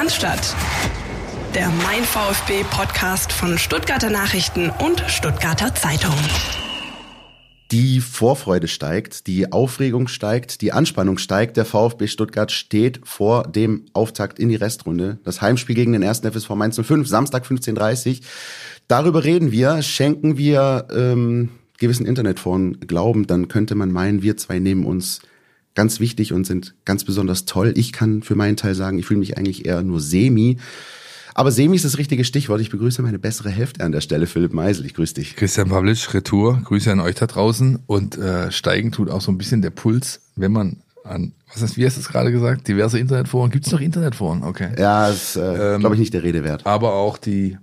Cannstatt. Der Mein VfB Podcast von Stuttgarter Nachrichten und Stuttgarter Zeitung. Die Vorfreude steigt, die Aufregung steigt, die Anspannung steigt. Der VfB Stuttgart steht vor dem Auftakt in die Restrunde. Das Heimspiel gegen den ersten FSV Mainz 05, Samstag 15.30 Darüber reden wir. Schenken wir ähm, gewissen Internetforen Glauben, dann könnte man meinen, wir zwei nehmen uns ganz wichtig und sind ganz besonders toll. Ich kann für meinen Teil sagen, ich fühle mich eigentlich eher nur semi. Aber Semi ist das richtige Stichwort. Ich begrüße meine bessere Hälfte an der Stelle, Philipp Meisel. Ich grüße dich. Christian Pavlic, Retour. Grüße an euch da draußen. Und äh, steigen tut auch so ein bisschen der Puls, wenn man an, was ist, wie hast du es gerade gesagt? Diverse Internetforen. Gibt es noch Internetforen? Okay. Ja, ist, äh, ähm, glaube ich, nicht der Rede wert. Aber auch die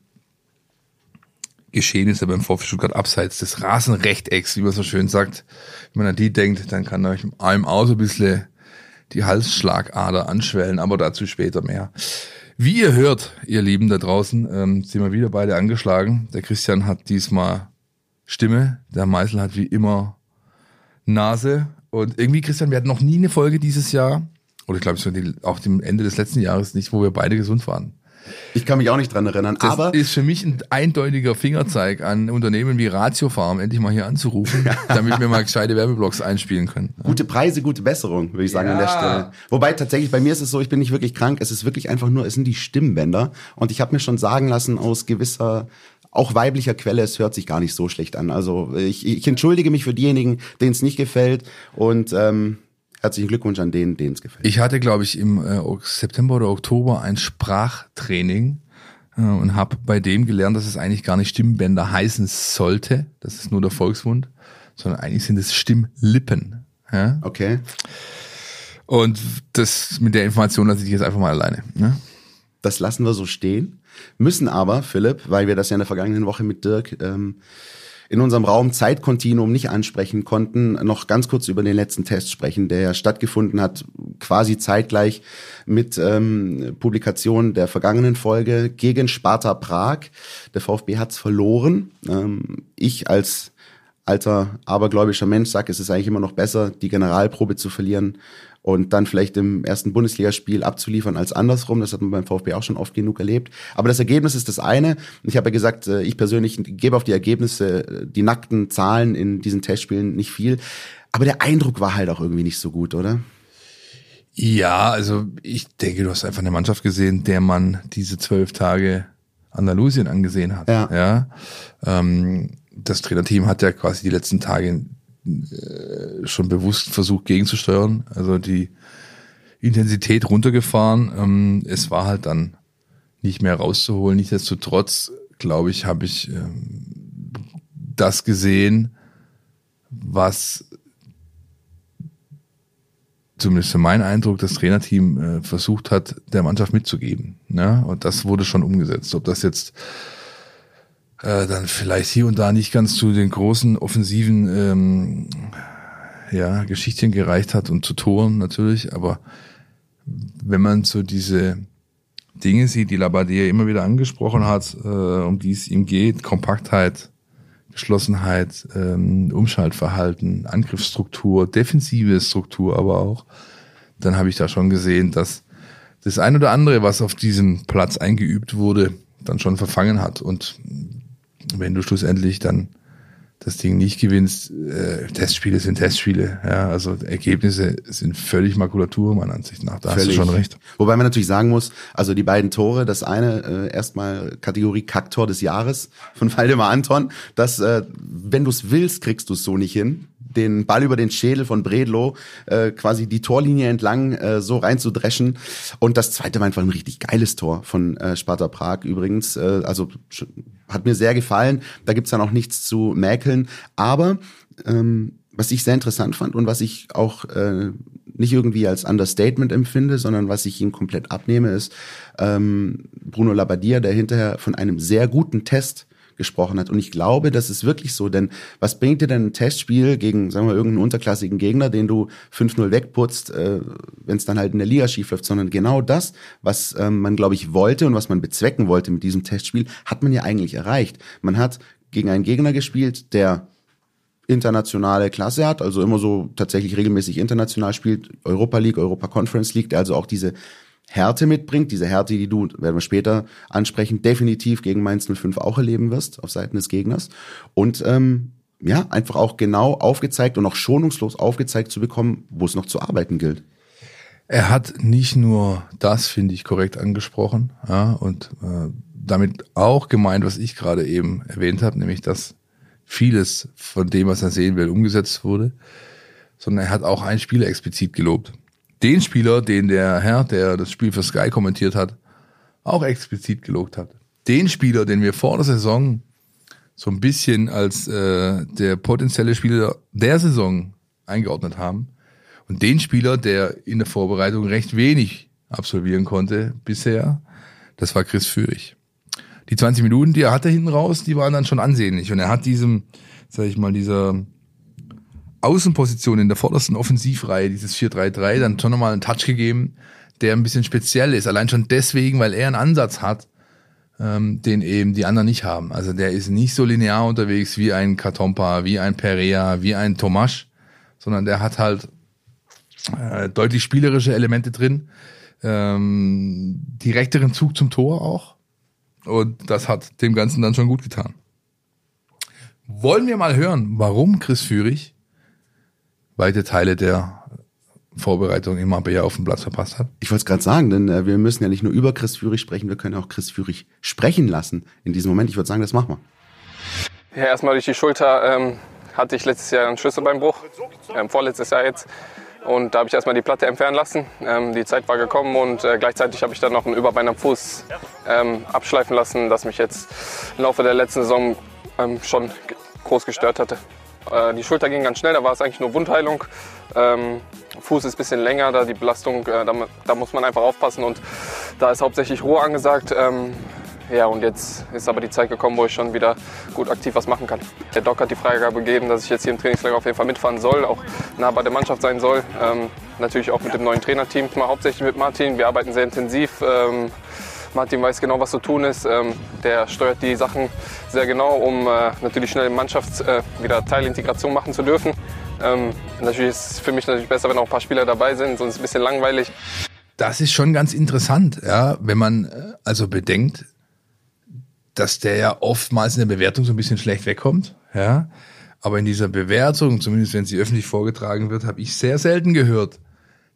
Geschehnisse beim VfB Stuttgart abseits des Rasenrechtecks, wie man so schön sagt. Wenn man an die denkt, dann kann euch einem auch so ein bisschen die Halsschlagader anschwellen, aber dazu später mehr. Wie ihr hört, ihr Lieben da draußen, ähm, sind wir wieder beide angeschlagen. Der Christian hat diesmal Stimme, der Meißel hat wie immer Nase. Und irgendwie, Christian, wir hatten noch nie eine Folge dieses Jahr, oder ich glaube, auch dem Ende des letzten Jahres nicht, wo wir beide gesund waren. Ich kann mich auch nicht dran erinnern. Das aber ist für mich ein eindeutiger Fingerzeig an Unternehmen wie Ratio Farm, endlich mal hier anzurufen, damit wir mal gescheite Werbeblocks einspielen können. Gute Preise, gute Besserung, würde ich sagen ja. an der Stelle. Wobei tatsächlich bei mir ist es so, ich bin nicht wirklich krank. Es ist wirklich einfach nur, es sind die Stimmbänder. Und ich habe mir schon sagen lassen aus gewisser auch weiblicher Quelle, es hört sich gar nicht so schlecht an. Also ich, ich entschuldige mich für diejenigen, denen es nicht gefällt. Und ähm, Herzlichen Glückwunsch an denen, denen es gefällt. Ich hatte, glaube ich, im äh, September oder Oktober ein Sprachtraining äh, und habe bei dem gelernt, dass es eigentlich gar nicht Stimmbänder heißen sollte. Das ist nur der Volksmund, sondern eigentlich sind es Stimmlippen. Ja? Okay. Und das mit der Information lasse ich jetzt einfach mal alleine. Ne? Das lassen wir so stehen. Müssen aber, Philipp, weil wir das ja in der vergangenen Woche mit Dirk ähm, in unserem Raum Zeitkontinuum nicht ansprechen konnten, noch ganz kurz über den letzten Test sprechen, der ja stattgefunden hat, quasi zeitgleich mit ähm, Publikation der vergangenen Folge gegen Sparta Prag. Der VfB hat's verloren. Ähm, ich als alter abergläubischer Mensch sage, es ist eigentlich immer noch besser, die Generalprobe zu verlieren und dann vielleicht im ersten Bundesligaspiel abzuliefern als andersrum. Das hat man beim VfB auch schon oft genug erlebt. Aber das Ergebnis ist das eine. Ich habe ja gesagt, äh, ich persönlich gebe auf die Ergebnisse, äh, die nackten Zahlen in diesen Testspielen nicht viel. Aber der Eindruck war halt auch irgendwie nicht so gut, oder? Ja, also ich denke, du hast einfach eine Mannschaft gesehen, der man diese zwölf Tage Andalusien angesehen hat. Ja. ja? Ähm, das Trainerteam hat ja quasi die letzten Tage schon bewusst versucht gegenzusteuern, also die Intensität runtergefahren. Ähm, es war halt dann nicht mehr rauszuholen. Nichtsdestotrotz, glaube ich, habe ich ähm, das gesehen, was zumindest für meinen Eindruck das Trainerteam äh, versucht hat, der Mannschaft mitzugeben. Ne? Und das wurde schon umgesetzt. Ob das jetzt äh, dann vielleicht hier und da nicht ganz zu den großen offensiven ähm, ja, Geschichten gereicht hat und zu Toren natürlich, aber wenn man so diese Dinge sieht, die Labadier immer wieder angesprochen hat, äh, um die es ihm geht, Kompaktheit, Geschlossenheit, ähm, Umschaltverhalten, Angriffsstruktur, defensive Struktur aber auch, dann habe ich da schon gesehen, dass das ein oder andere, was auf diesem Platz eingeübt wurde, dann schon verfangen hat. Und wenn du schlussendlich dann das Ding nicht gewinnst, äh, Testspiele sind Testspiele, ja, also Ergebnisse sind völlig Makulatur, meiner Ansicht nach. Da völlig. hast du schon recht. Wobei man natürlich sagen muss, also die beiden Tore, das eine äh, erstmal Kategorie Kacktor des Jahres von Waldemar Anton, das, äh, wenn du es willst, kriegst du es so nicht hin den Ball über den Schädel von Bredlo äh, quasi die Torlinie entlang äh, so reinzudreschen. Und das zweite war einfach ein richtig geiles Tor von äh, Sparta Prag übrigens. Äh, also hat mir sehr gefallen. Da gibt's dann auch nichts zu mäkeln. Aber ähm, was ich sehr interessant fand und was ich auch äh, nicht irgendwie als Understatement empfinde, sondern was ich ihm komplett abnehme, ist ähm, Bruno Labbadia, der hinterher von einem sehr guten Test gesprochen hat. Und ich glaube, das ist wirklich so, denn was bringt dir denn ein Testspiel gegen, sagen wir, irgendeinen unterklassigen Gegner, den du 5-0 wegputzt, äh, wenn es dann halt in der Liga schief läuft, sondern genau das, was ähm, man, glaube ich, wollte und was man bezwecken wollte mit diesem Testspiel, hat man ja eigentlich erreicht. Man hat gegen einen Gegner gespielt, der internationale Klasse hat, also immer so tatsächlich regelmäßig international spielt, Europa League, Europa Conference League, der also auch diese Härte mitbringt, diese Härte, die du, werden wir später ansprechen, definitiv gegen Mainz 05 auch erleben wirst, auf Seiten des Gegners. Und ähm, ja, einfach auch genau aufgezeigt und auch schonungslos aufgezeigt zu bekommen, wo es noch zu arbeiten gilt. Er hat nicht nur das, finde ich, korrekt angesprochen, ja, und äh, damit auch gemeint, was ich gerade eben erwähnt habe, nämlich dass vieles von dem, was er sehen will, umgesetzt wurde, sondern er hat auch einen Spieler explizit gelobt. Den Spieler, den der Herr, der das Spiel für Sky kommentiert hat, auch explizit gelobt hat. Den Spieler, den wir vor der Saison so ein bisschen als äh, der potenzielle Spieler der Saison eingeordnet haben. Und den Spieler, der in der Vorbereitung recht wenig absolvieren konnte bisher, das war Chris Führig. Die 20 Minuten, die er hatte hinten raus, die waren dann schon ansehnlich. Und er hat diesem, sag ich mal, dieser Außenposition in der vordersten Offensivreihe, dieses 4-3-3, dann schon nochmal einen Touch gegeben, der ein bisschen speziell ist. Allein schon deswegen, weil er einen Ansatz hat, ähm, den eben die anderen nicht haben. Also der ist nicht so linear unterwegs wie ein Katompa, wie ein Perea, wie ein Tomasch, sondern der hat halt äh, deutlich spielerische Elemente drin, ähm, direkteren Zug zum Tor auch. Und das hat dem Ganzen dann schon gut getan. Wollen wir mal hören, warum Chris Führig weite Teile der Vorbereitung immer Marbella auf dem Platz verpasst hat? Ich wollte es gerade sagen, denn äh, wir müssen ja nicht nur über Chris Führig sprechen, wir können auch Chris Führig sprechen lassen in diesem Moment. Ich würde sagen, das machen wir. Ja, erstmal durch die Schulter ähm, hatte ich letztes Jahr einen Schlüsselbeinbruch, ähm, vorletztes Jahr jetzt. Und da habe ich erstmal die Platte entfernen lassen. Ähm, die Zeit war gekommen und äh, gleichzeitig habe ich dann noch ein Überbein am Fuß ähm, abschleifen lassen, das mich jetzt im Laufe der letzten Saison ähm, schon groß gestört hatte. Äh, die Schulter ging ganz schnell, da war es eigentlich nur Wundheilung. Ähm, Fuß ist ein bisschen länger, da die Belastung, äh, da, da, muss man einfach aufpassen und da ist hauptsächlich Ruhe angesagt. Ähm, ja, und jetzt ist aber die Zeit gekommen, wo ich schon wieder gut aktiv was machen kann. Der Doc hat die Freigabe gegeben, dass ich jetzt hier im Trainingslager auf jeden Fall mitfahren soll, auch nah bei der Mannschaft sein soll. Ähm, natürlich auch mit dem neuen Trainerteam, mal hauptsächlich mit Martin. Wir arbeiten sehr intensiv. Ähm, Martin weiß genau, was zu tun ist. Ähm, der steuert die Sachen sehr genau, um äh, natürlich schnell Mannschaft äh, wieder Teilintegration machen zu dürfen. Ähm, natürlich ist es für mich natürlich besser, wenn auch ein paar Spieler dabei sind, sonst ist es ein bisschen langweilig. Das ist schon ganz interessant, ja, wenn man äh, also bedenkt, dass der ja oftmals in der Bewertung so ein bisschen schlecht wegkommt, ja. Aber in dieser Bewertung, zumindest wenn sie öffentlich vorgetragen wird, habe ich sehr selten gehört,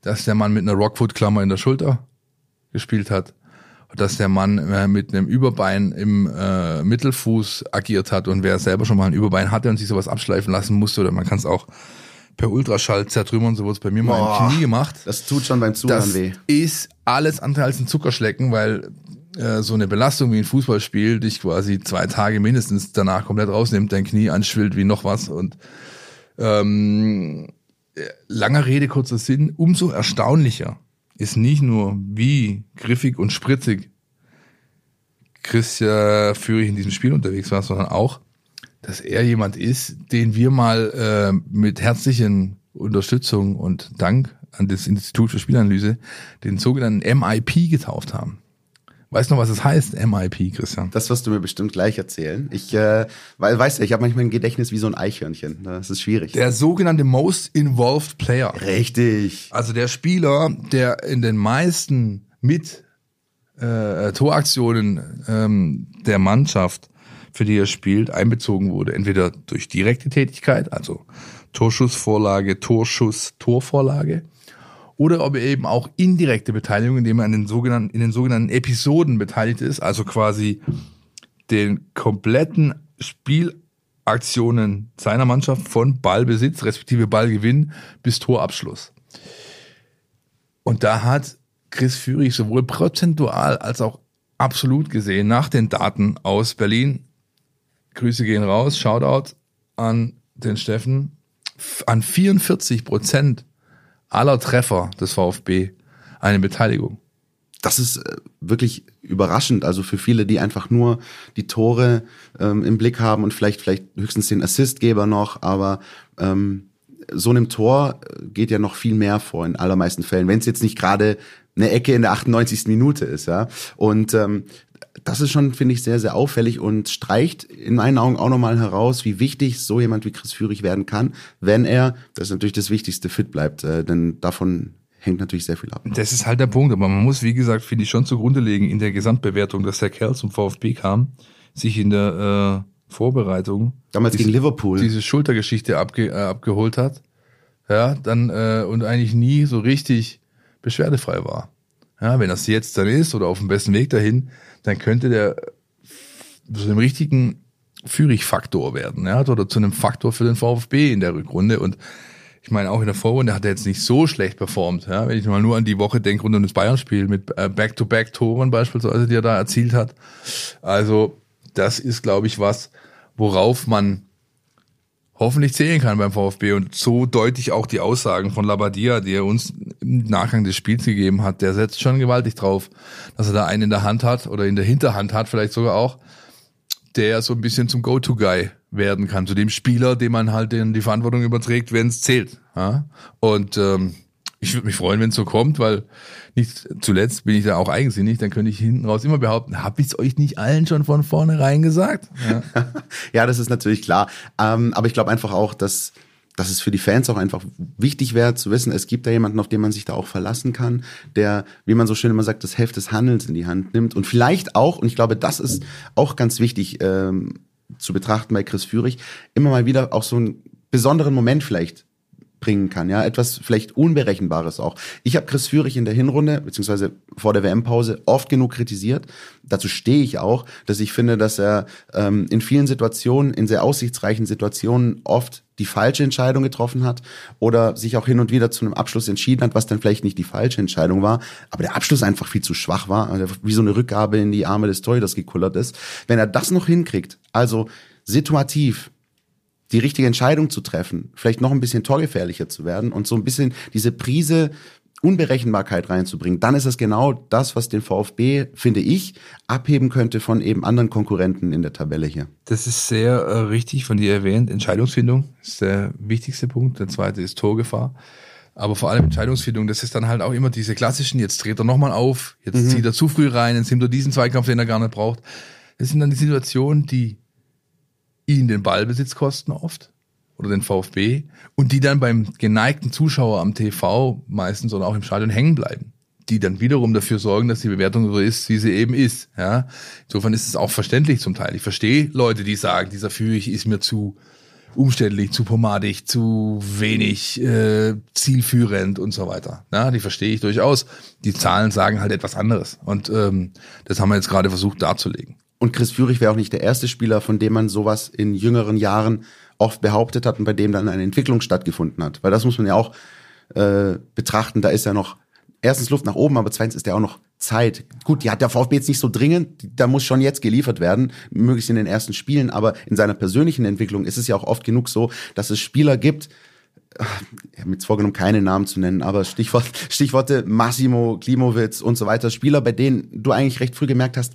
dass der Mann mit einer Rockfoot-Klammer in der Schulter gespielt hat. Dass der Mann äh, mit einem Überbein im äh, Mittelfuß agiert hat und wer selber schon mal ein Überbein hatte und sich sowas abschleifen lassen musste, oder man kann es auch per Ultraschall zertrümmern, so wurde es bei mir Boah, mal im Knie gemacht. Das tut schon beim Zuhören das weh. ist alles andere als ein Zuckerschlecken, weil äh, so eine Belastung wie ein Fußballspiel dich quasi zwei Tage mindestens danach komplett rausnimmt, dein Knie anschwillt wie noch was und ähm, langer Rede, kurzer Sinn, umso erstaunlicher ist nicht nur, wie griffig und spritzig Christian Führig in diesem Spiel unterwegs war, sondern auch, dass er jemand ist, den wir mal äh, mit herzlichen Unterstützung und Dank an das Institut für Spielanalyse den sogenannten MIP getauft haben. Weißt du noch, was es das heißt, MIP, Christian? Das wirst du mir bestimmt gleich erzählen. Ich, äh, weil, weißt du, ich habe manchmal ein Gedächtnis wie so ein Eichhörnchen. Das ist schwierig. Der sogenannte Most Involved Player. Richtig. Also der Spieler, der in den meisten mit äh, Toraktionen ähm, der Mannschaft, für die er spielt, einbezogen wurde. Entweder durch direkte Tätigkeit, also Torschussvorlage, Torschuss, Torvorlage oder ob er eben auch indirekte Beteiligung, indem er in den sogenannten, in den sogenannten Episoden beteiligt ist, also quasi den kompletten Spielaktionen seiner Mannschaft von Ballbesitz, respektive Ballgewinn bis Torabschluss. Und da hat Chris Führig sowohl prozentual als auch absolut gesehen nach den Daten aus Berlin. Grüße gehen raus, Shoutout an den Steffen, an 44 Prozent aller Treffer des VfB eine Beteiligung. Das ist äh, wirklich überraschend. Also für viele, die einfach nur die Tore ähm, im Blick haben und vielleicht vielleicht höchstens den Assistgeber noch, aber ähm, so einem Tor äh, geht ja noch viel mehr vor in allermeisten Fällen, wenn es jetzt nicht gerade eine Ecke in der 98. Minute ist, ja. Und ähm, das ist schon, finde ich, sehr, sehr auffällig und streicht in meinen Augen auch nochmal heraus, wie wichtig so jemand wie Chris Führig werden kann, wenn er, das ist natürlich das Wichtigste, fit bleibt. Äh, denn davon hängt natürlich sehr viel ab. Das ist halt der Punkt, aber man muss, wie gesagt, finde ich schon zugrunde legen in der Gesamtbewertung, dass der Kerl zum VfB kam, sich in der äh, Vorbereitung Damals diese, gegen Liverpool. diese Schultergeschichte abge, äh, abgeholt hat, ja, dann äh, und eigentlich nie so richtig beschwerdefrei war. Ja, wenn das jetzt dann ist oder auf dem besten Weg dahin, dann könnte der zu einem richtigen Führich-Faktor werden, ja, oder zu einem Faktor für den VfB in der Rückrunde und ich meine, auch in der Vorrunde hat er jetzt nicht so schlecht performt. Ja? Wenn ich mal nur an die Woche denke rund um das Bayern-Spiel mit äh, Back-to-Back-Toren beispielsweise, die er da erzielt hat. Also das ist, glaube ich, was, worauf man hoffentlich zählen kann beim VfB und so deutlich auch die Aussagen von Labadia, die er uns im Nachgang des Spiels gegeben hat, der setzt schon gewaltig drauf, dass er da einen in der Hand hat oder in der Hinterhand hat vielleicht sogar auch, der so ein bisschen zum Go-To-Guy werden kann, zu dem Spieler, dem man halt den, die Verantwortung überträgt, wenn es zählt. Ja? Und ähm, ich würde mich freuen, wenn es so kommt, weil nicht zuletzt bin ich da auch eigensinnig, dann könnte ich hinten raus immer behaupten, habe ich es euch nicht allen schon von vornherein gesagt? Ja, ja das ist natürlich klar. Ähm, aber ich glaube einfach auch, dass dass es für die Fans auch einfach wichtig wäre zu wissen, es gibt da jemanden, auf den man sich da auch verlassen kann, der, wie man so schön immer sagt, das Heft des Handelns in die Hand nimmt. Und vielleicht auch, und ich glaube, das ist auch ganz wichtig ähm, zu betrachten bei Chris Führig, immer mal wieder auch so einen besonderen Moment vielleicht bringen kann, ja, etwas vielleicht Unberechenbares auch. Ich habe Chris Führig in der Hinrunde, beziehungsweise vor der WM-Pause, oft genug kritisiert. Dazu stehe ich auch, dass ich finde, dass er ähm, in vielen Situationen, in sehr aussichtsreichen Situationen oft die falsche Entscheidung getroffen hat oder sich auch hin und wieder zu einem Abschluss entschieden hat, was dann vielleicht nicht die falsche Entscheidung war, aber der Abschluss einfach viel zu schwach war, also wie so eine Rückgabe in die Arme des Torhüters gekullert ist. Wenn er das noch hinkriegt, also situativ die richtige Entscheidung zu treffen, vielleicht noch ein bisschen torgefährlicher zu werden und so ein bisschen diese Prise Unberechenbarkeit reinzubringen, dann ist es genau das, was den VfB, finde ich, abheben könnte von eben anderen Konkurrenten in der Tabelle hier. Das ist sehr äh, richtig von dir erwähnt. Entscheidungsfindung ist der wichtigste Punkt. Der zweite ist Torgefahr. Aber vor allem Entscheidungsfindung, das ist dann halt auch immer diese klassischen, jetzt dreht er nochmal auf, jetzt mhm. zieht er zu früh rein, jetzt nimmt er diesen Zweikampf, den er gar nicht braucht. Das sind dann die Situationen, die ihn den Ballbesitz kosten oft oder den VfB und die dann beim geneigten Zuschauer am TV meistens oder auch im Stadion hängen bleiben, die dann wiederum dafür sorgen, dass die Bewertung so ist, wie sie eben ist. Ja, insofern ist es auch verständlich zum Teil. Ich verstehe Leute, die sagen, dieser Führig ist mir zu umständlich, zu pomadig, zu wenig äh, zielführend und so weiter. Ja, die verstehe ich durchaus. Die Zahlen sagen halt etwas anderes und ähm, das haben wir jetzt gerade versucht darzulegen. Und Chris Führig wäre auch nicht der erste Spieler, von dem man sowas in jüngeren Jahren oft behauptet hat und bei dem dann eine Entwicklung stattgefunden hat. Weil das muss man ja auch äh, betrachten. Da ist ja noch erstens Luft nach oben, aber zweitens ist ja auch noch Zeit. Gut, die hat der VfB jetzt nicht so dringend, da muss schon jetzt geliefert werden, möglichst in den ersten Spielen, aber in seiner persönlichen Entwicklung ist es ja auch oft genug so, dass es Spieler gibt, ich habe mir jetzt vorgenommen, keine Namen zu nennen, aber Stichwort, Stichworte Massimo, Klimowitz und so weiter, Spieler, bei denen du eigentlich recht früh gemerkt hast,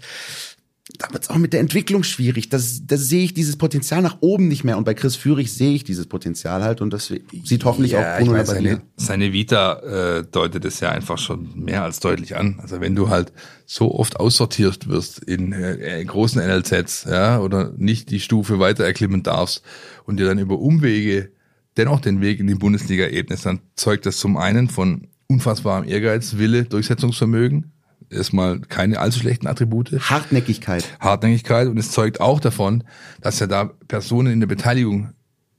da wird es auch mit der Entwicklung schwierig. Das, das sehe ich dieses Potenzial nach oben nicht mehr. Und bei Chris Führig sehe ich dieses Potenzial halt und das sieht hoffentlich ja, auch Bruno meine, seine, seine Vita äh, deutet es ja einfach schon mehr als deutlich an. Also wenn du halt so oft aussortiert wirst in, äh, in großen NLZs, ja, oder nicht die Stufe weiter erklimmen darfst und dir dann über Umwege dennoch den Weg in die Bundesliga ebnest, dann zeugt das zum einen von unfassbarem Ehrgeiz, Wille, Durchsetzungsvermögen, erstmal keine allzu schlechten Attribute. Hartnäckigkeit. Hartnäckigkeit und es zeugt auch davon, dass ja da Personen in der Beteiligung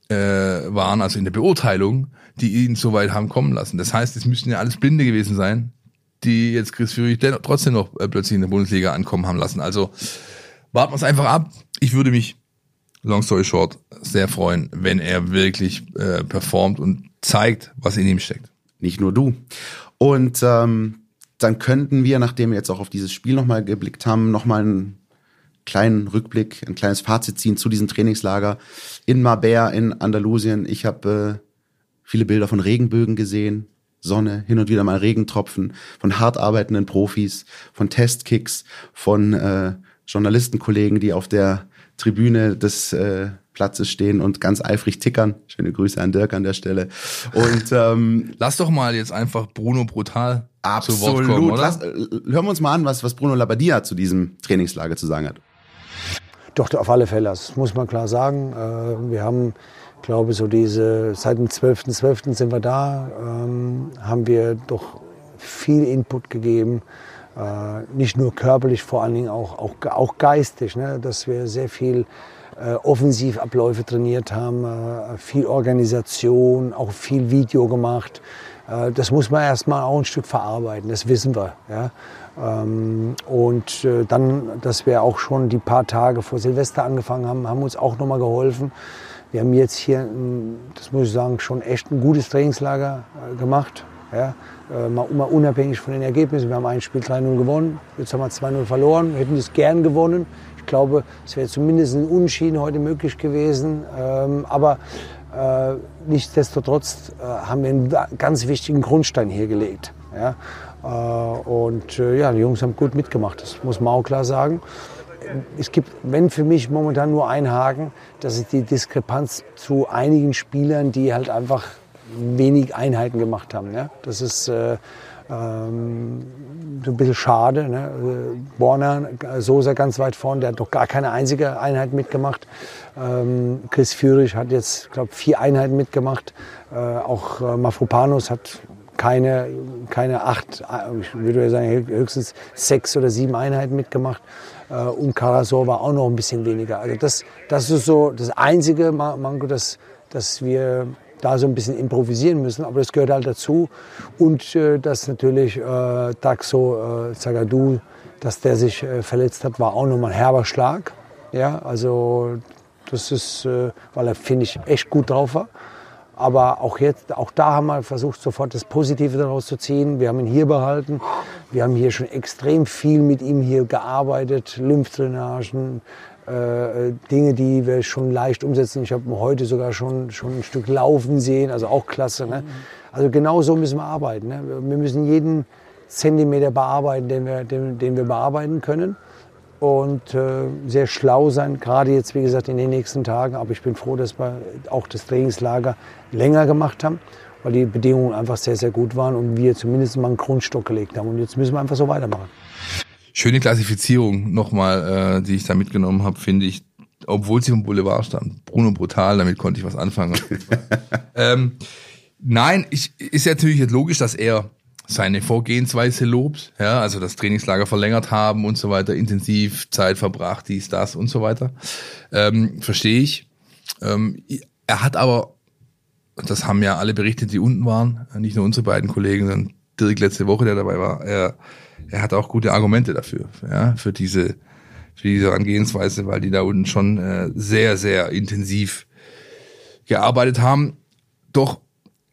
äh, waren, also in der Beurteilung, die ihn so weit haben kommen lassen. Das heißt, es müssten ja alles Blinde gewesen sein, die jetzt Chris Führig trotzdem noch äh, plötzlich in der Bundesliga ankommen haben lassen. Also warten wir es einfach ab. Ich würde mich, long story short, sehr freuen, wenn er wirklich äh, performt und zeigt, was in ihm steckt. Nicht nur du. Und ähm, dann könnten wir, nachdem wir jetzt auch auf dieses Spiel nochmal geblickt haben, nochmal einen kleinen Rückblick, ein kleines Fazit ziehen zu diesem Trainingslager in Marbella in Andalusien. Ich habe äh, viele Bilder von Regenbögen gesehen, Sonne, hin und wieder mal Regentropfen, von hart arbeitenden Profis, von Testkicks, von äh, Journalistenkollegen, die auf der Tribüne des äh, Platzes stehen und ganz eifrig tickern. Schöne Grüße an Dirk an der Stelle. Und ähm, lass doch mal jetzt einfach Bruno brutal absolut. kommen, oder? Lass, äh, hören wir uns mal an, was, was Bruno Labbadia zu diesem Trainingslager zu sagen hat. Doch, auf alle Fälle, das muss man klar sagen. Äh, wir haben Ich glaube, so diese, seit dem 12.12. .12. sind wir da, ähm, haben wir doch viel Input gegeben. Äh, nicht nur körperlich, vor allen Dingen auch, auch, auch geistig, ne? dass wir sehr viel Offensivabläufe trainiert haben, viel Organisation, auch viel Video gemacht. Äh, das muss man erstmal auch ein Stück verarbeiten, das wissen wir. Ja? Ähm, und äh, dann, dass wir auch schon die paar Tage vor Silvester angefangen haben, haben uns auch nochmal geholfen. Wir haben jetzt hier, das muss ich sagen, schon echt ein gutes Trainingslager äh, gemacht. Ja, mal, unabhängig von den Ergebnissen. Wir haben ein Spiel 3-0 gewonnen, jetzt haben wir 2-0 verloren. Wir hätten es gern gewonnen. Ich glaube, es wäre zumindest ein Unschieden heute möglich gewesen. Ähm, aber äh, nichtsdestotrotz äh, haben wir einen ganz wichtigen Grundstein hier gelegt. Ja? Äh, und äh, ja, die Jungs haben gut mitgemacht, das muss man auch klar sagen. Es gibt, wenn für mich momentan nur ein Haken, das ist die Diskrepanz zu einigen Spielern, die halt einfach wenig Einheiten gemacht haben. Ja? Das ist äh, ähm, so ein bisschen schade. Ne? Borner, Sosa ganz weit vorne, der hat doch gar keine einzige Einheit mitgemacht. Ähm, Chris Führig hat jetzt, glaube vier Einheiten mitgemacht. Äh, auch äh, Mafropanos hat keine, keine acht, ich würde sagen höchstens sechs oder sieben Einheiten mitgemacht. Äh, und Karasor war auch noch ein bisschen weniger. Also das, das ist so das einzige Manko, dass, dass wir da so ein bisschen improvisieren müssen, aber das gehört halt dazu. Und äh, dass natürlich äh, Daxo äh, Zagadou, dass der sich äh, verletzt hat, war auch nochmal ein herber Schlag. Ja, also das ist, äh, weil er, finde ich, echt gut drauf war. Aber auch jetzt, auch da haben wir versucht, sofort das Positive daraus zu ziehen. Wir haben ihn hier behalten. Wir haben hier schon extrem viel mit ihm hier gearbeitet. Lymphdrainagen, äh, Dinge, die wir schon leicht umsetzen. Ich habe heute sogar schon, schon ein Stück laufen sehen, also auch klasse. Ne? Also genau so müssen wir arbeiten. Ne? Wir müssen jeden Zentimeter bearbeiten, den wir, den, den wir bearbeiten können und äh, sehr schlau sein, gerade jetzt, wie gesagt, in den nächsten Tagen. Aber ich bin froh, dass wir auch das Trainingslager länger gemacht haben, weil die Bedingungen einfach sehr, sehr gut waren und wir zumindest mal einen Grundstock gelegt haben. Und jetzt müssen wir einfach so weitermachen. Schöne Klassifizierung nochmal, äh, die ich da mitgenommen habe, finde ich, obwohl sie vom Boulevard stand. Bruno Brutal, damit konnte ich was anfangen. ähm, nein, ich, ist ja natürlich jetzt logisch, dass er seine Vorgehensweise lobt, ja, also das Trainingslager verlängert haben und so weiter, intensiv Zeit verbracht, dies, das und so weiter. Ähm, Verstehe ich. Ähm, er hat aber, das haben ja alle berichtet, die unten waren, nicht nur unsere beiden Kollegen, sondern Dirk letzte Woche, der dabei war, er, er hat auch gute Argumente dafür, ja, für diese, für diese Herangehensweise, weil die da unten schon äh, sehr, sehr intensiv gearbeitet haben. Doch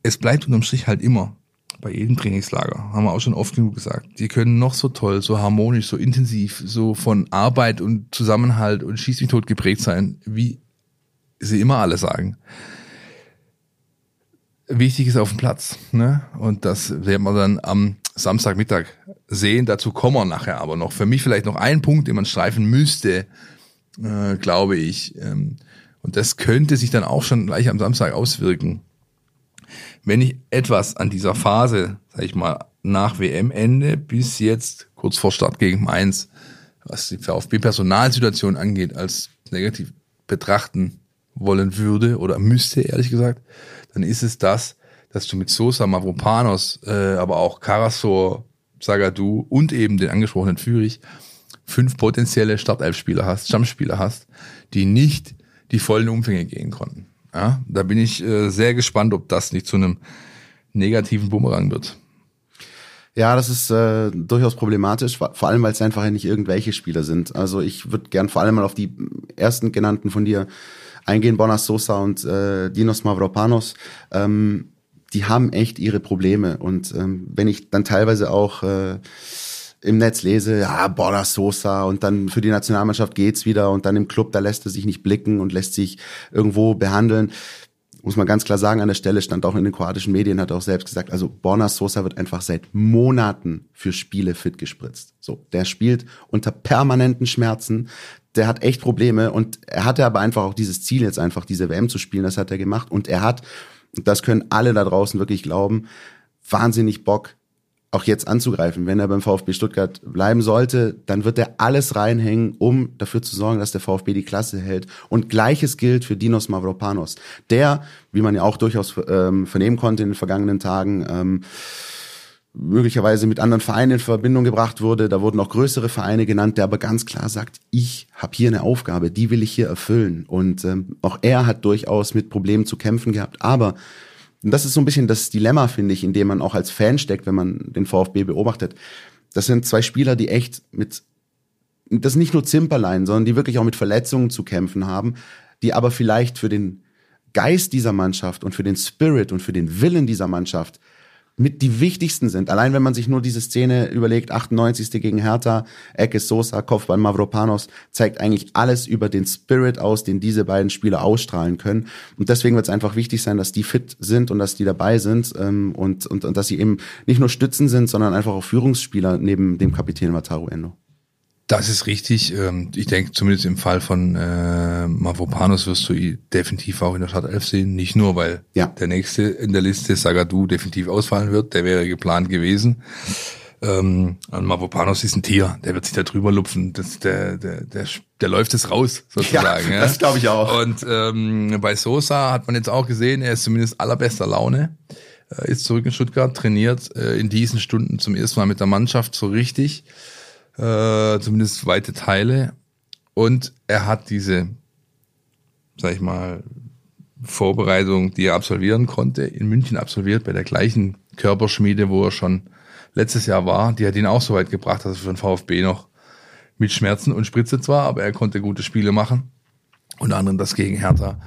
es bleibt unterm Strich halt immer bei jedem Trainingslager, haben wir auch schon oft genug gesagt, die können noch so toll, so harmonisch, so intensiv, so von Arbeit und Zusammenhalt und Schieß mich tot geprägt sein, wie sie immer alle sagen. Wichtig ist auf dem Platz, ne? Und das werden wir dann am Samstagmittag sehen. Dazu kommen wir nachher aber noch. Für mich vielleicht noch ein Punkt, den man streifen müsste, äh, glaube ich. Ähm, und das könnte sich dann auch schon gleich am Samstag auswirken wenn ich etwas an dieser Phase, sag ich mal, nach WM-Ende bis jetzt kurz vor Start gegen Mainz, was die VfB-Personalsituation angeht, als negativ betrachten wollen würde oder müsste, ehrlich gesagt, dann ist es das, dass du mit Sosa, Mavropanos, äh, aber auch Karasor, Sagadu und eben den angesprochenen Führig fünf potenzielle Startelf-Spieler hast, Stammspieler hast, die nicht die vollen Umfänge gehen konnten. Ja, da bin ich äh, sehr gespannt, ob das nicht zu einem negativen Bumerang wird. Ja, das ist äh, durchaus problematisch, vor allem weil es einfach nicht irgendwelche Spieler sind. Also ich würde gern vor allem mal auf die ersten genannten von dir eingehen, Bonas Sosa und äh, Dinos Mavropanos. Ähm, die haben echt ihre Probleme und ähm, wenn ich dann teilweise auch äh, im Netz lese, ja, Borna Sosa und dann für die Nationalmannschaft geht's wieder und dann im Club, da lässt er sich nicht blicken und lässt sich irgendwo behandeln. Muss man ganz klar sagen, an der Stelle stand auch in den kroatischen Medien, hat er auch selbst gesagt, also Borna Sosa wird einfach seit Monaten für Spiele fit gespritzt. So, der spielt unter permanenten Schmerzen, der hat echt Probleme und er hatte aber einfach auch dieses Ziel jetzt einfach, diese WM zu spielen, das hat er gemacht und er hat, das können alle da draußen wirklich glauben, wahnsinnig Bock, auch jetzt anzugreifen. Wenn er beim VfB Stuttgart bleiben sollte, dann wird er alles reinhängen, um dafür zu sorgen, dass der VfB die Klasse hält. Und gleiches gilt für Dinos Mavropanos. Der, wie man ja auch durchaus ähm, vernehmen konnte in den vergangenen Tagen, ähm, möglicherweise mit anderen Vereinen in Verbindung gebracht wurde. Da wurden auch größere Vereine genannt, der aber ganz klar sagt, ich habe hier eine Aufgabe, die will ich hier erfüllen. Und ähm, auch er hat durchaus mit Problemen zu kämpfen gehabt. Aber und das ist so ein bisschen das Dilemma, finde ich, in dem man auch als Fan steckt, wenn man den VfB beobachtet. Das sind zwei Spieler, die echt mit, das nicht nur Zimperlein, sondern die wirklich auch mit Verletzungen zu kämpfen haben, die aber vielleicht für den Geist dieser Mannschaft und für den Spirit und für den Willen dieser Mannschaft mit die wichtigsten sind. Allein wenn man sich nur diese Szene überlegt, 98. gegen Hertha, Ecke Sosa, Kopfball Mavropanos, zeigt eigentlich alles über den Spirit aus, den diese beiden Spieler ausstrahlen können. Und deswegen wird es einfach wichtig sein, dass die fit sind und dass die dabei sind ähm, und, und, und dass sie eben nicht nur Stützen sind, sondern einfach auch Führungsspieler neben dem Kapitän Wataru Endo. Das ist richtig. Ähm, ich denke, zumindest im Fall von äh, Mavropanos wirst du ihn definitiv auch in der Startelf sehen. Nicht nur, weil ja. der nächste in der Liste, Sagadu, definitiv ausfallen wird. Der wäre geplant gewesen. Ähm, und Mavropanos ist ein Tier, der wird sich da drüber lupfen. Das, der, der, der, der läuft es raus, sozusagen. Ja, das glaube ich auch. Und ähm, bei Sosa hat man jetzt auch gesehen, er ist zumindest allerbester Laune. Er ist zurück in Stuttgart, trainiert äh, in diesen Stunden zum ersten Mal mit der Mannschaft so richtig äh, zumindest weite Teile. Und er hat diese, sag ich mal, Vorbereitung, die er absolvieren konnte, in München absolviert, bei der gleichen Körperschmiede, wo er schon letztes Jahr war. Die hat ihn auch so weit gebracht, dass er für den VfB noch mit Schmerzen und Spritze zwar, aber er konnte gute Spiele machen. Unter anderem das gegen Hertha.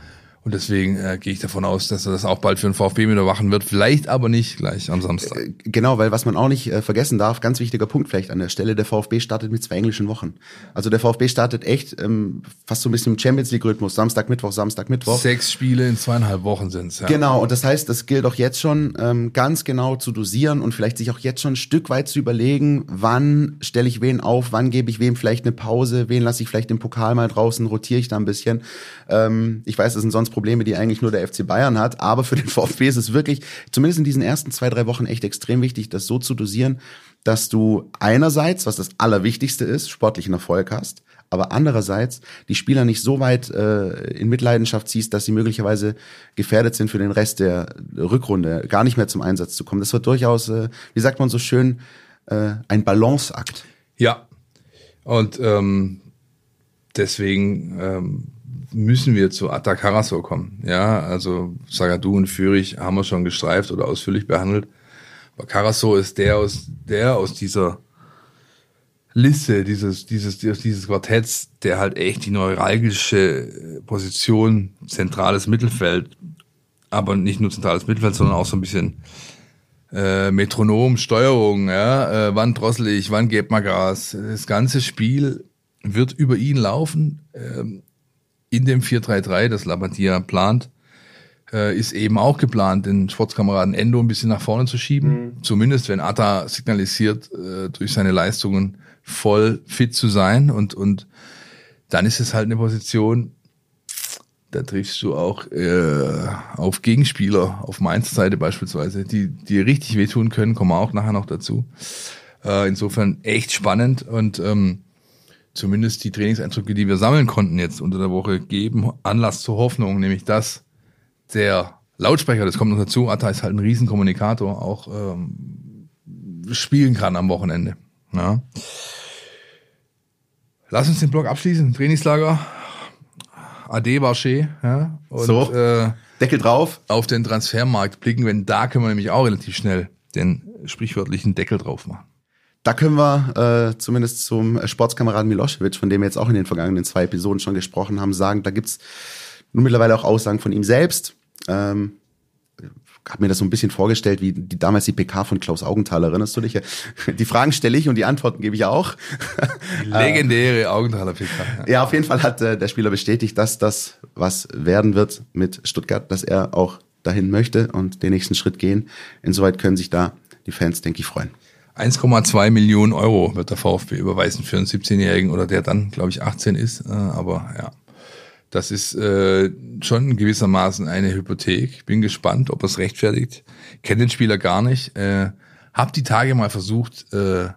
Und deswegen äh, gehe ich davon aus, dass er das auch bald für den VfB wieder machen wird. Vielleicht aber nicht gleich am Samstag. Äh, genau, weil was man auch nicht äh, vergessen darf, ganz wichtiger Punkt vielleicht an der Stelle, der VfB startet mit zwei englischen Wochen. Also der VfB startet echt ähm, fast so ein bisschen im Champions League-Rhythmus. Samstag, Mittwoch, Samstag, Mittwoch. Sechs Spiele in zweieinhalb Wochen sind's. Ja. Genau, und das heißt, das gilt auch jetzt schon ähm, ganz genau zu dosieren und vielleicht sich auch jetzt schon ein Stück weit zu überlegen, wann stelle ich wen auf, wann gebe ich wem vielleicht eine Pause, wen lasse ich vielleicht im Pokal mal draußen, rotiere ich da ein bisschen. Ähm, ich weiß, das sind sonst Probleme, die eigentlich nur der FC Bayern hat. Aber für den VfB ist es wirklich, zumindest in diesen ersten zwei, drei Wochen, echt extrem wichtig, das so zu dosieren, dass du einerseits, was das Allerwichtigste ist, sportlichen Erfolg hast, aber andererseits die Spieler nicht so weit äh, in Mitleidenschaft ziehst, dass sie möglicherweise gefährdet sind für den Rest der Rückrunde, gar nicht mehr zum Einsatz zu kommen. Das wird durchaus, äh, wie sagt man so schön, äh, ein Balanceakt. Ja, und ähm, deswegen ähm, müssen wir zu Atakaraso kommen. Ja, also Sagadu und Fürich haben wir schon gestreift oder ausführlich behandelt. Aber Karaso ist der aus, der aus dieser Liste, dieses, dieses, dieses Quartetts, der halt echt die neuralgische Position, zentrales Mittelfeld, aber nicht nur zentrales Mittelfeld, sondern auch so ein bisschen äh, Metronom, Steuerung, ja, äh, wann drossel ich, wann gebt man Gas. Das ganze Spiel wird über ihn laufen. Ähm, in dem 4-3-3, das Labadia plant, äh, ist eben auch geplant, den Sportskameraden Endo ein bisschen nach vorne zu schieben. Mhm. Zumindest wenn Atta signalisiert, äh, durch seine Leistungen voll fit zu sein. Und, und dann ist es halt eine Position, da triffst du auch äh, auf Gegenspieler, auf Mainz Seite beispielsweise, die, die richtig wehtun können, kommen wir auch nachher noch dazu. Äh, insofern echt spannend und ähm, zumindest die Trainingseindrücke, die wir sammeln konnten jetzt unter der Woche, geben Anlass zur Hoffnung, nämlich dass der Lautsprecher, das kommt noch dazu, Atta ist halt ein Riesenkommunikator, auch ähm, spielen kann am Wochenende. Ja. Lass uns den Blog abschließen, Trainingslager. Ade Barché, ja. Und, so, äh, Deckel drauf. Auf den Transfermarkt blicken, wenn da können wir nämlich auch relativ schnell den sprichwörtlichen Deckel drauf machen. Da können wir äh, zumindest zum Sportskameraden Milosevic, von dem wir jetzt auch in den vergangenen zwei Episoden schon gesprochen haben, sagen, da gibt's nun mittlerweile auch Aussagen von ihm selbst. Ähm, habe mir das so ein bisschen vorgestellt, wie die, damals die PK von Klaus Augenthaler, erinnerst du dich? Die Fragen stelle ich und die Antworten gebe ich auch. Legendäre Augenthaler PK. Ja. ja, auf jeden Fall hat äh, der Spieler bestätigt, dass das was werden wird mit Stuttgart, dass er auch dahin möchte und den nächsten Schritt gehen. Insoweit können sich da die Fans, denke ich, freuen. 1,2 Millionen Euro wird der VfB überweisen für einen 17-Jährigen oder der dann, glaube ich, 18 ist. Äh, aber ja, das ist äh, schon gewissermaßen eine Hypothek. Bin gespannt, ob es rechtfertigt. Kenne den Spieler gar nicht. Äh, Hab die Tage mal versucht, äh,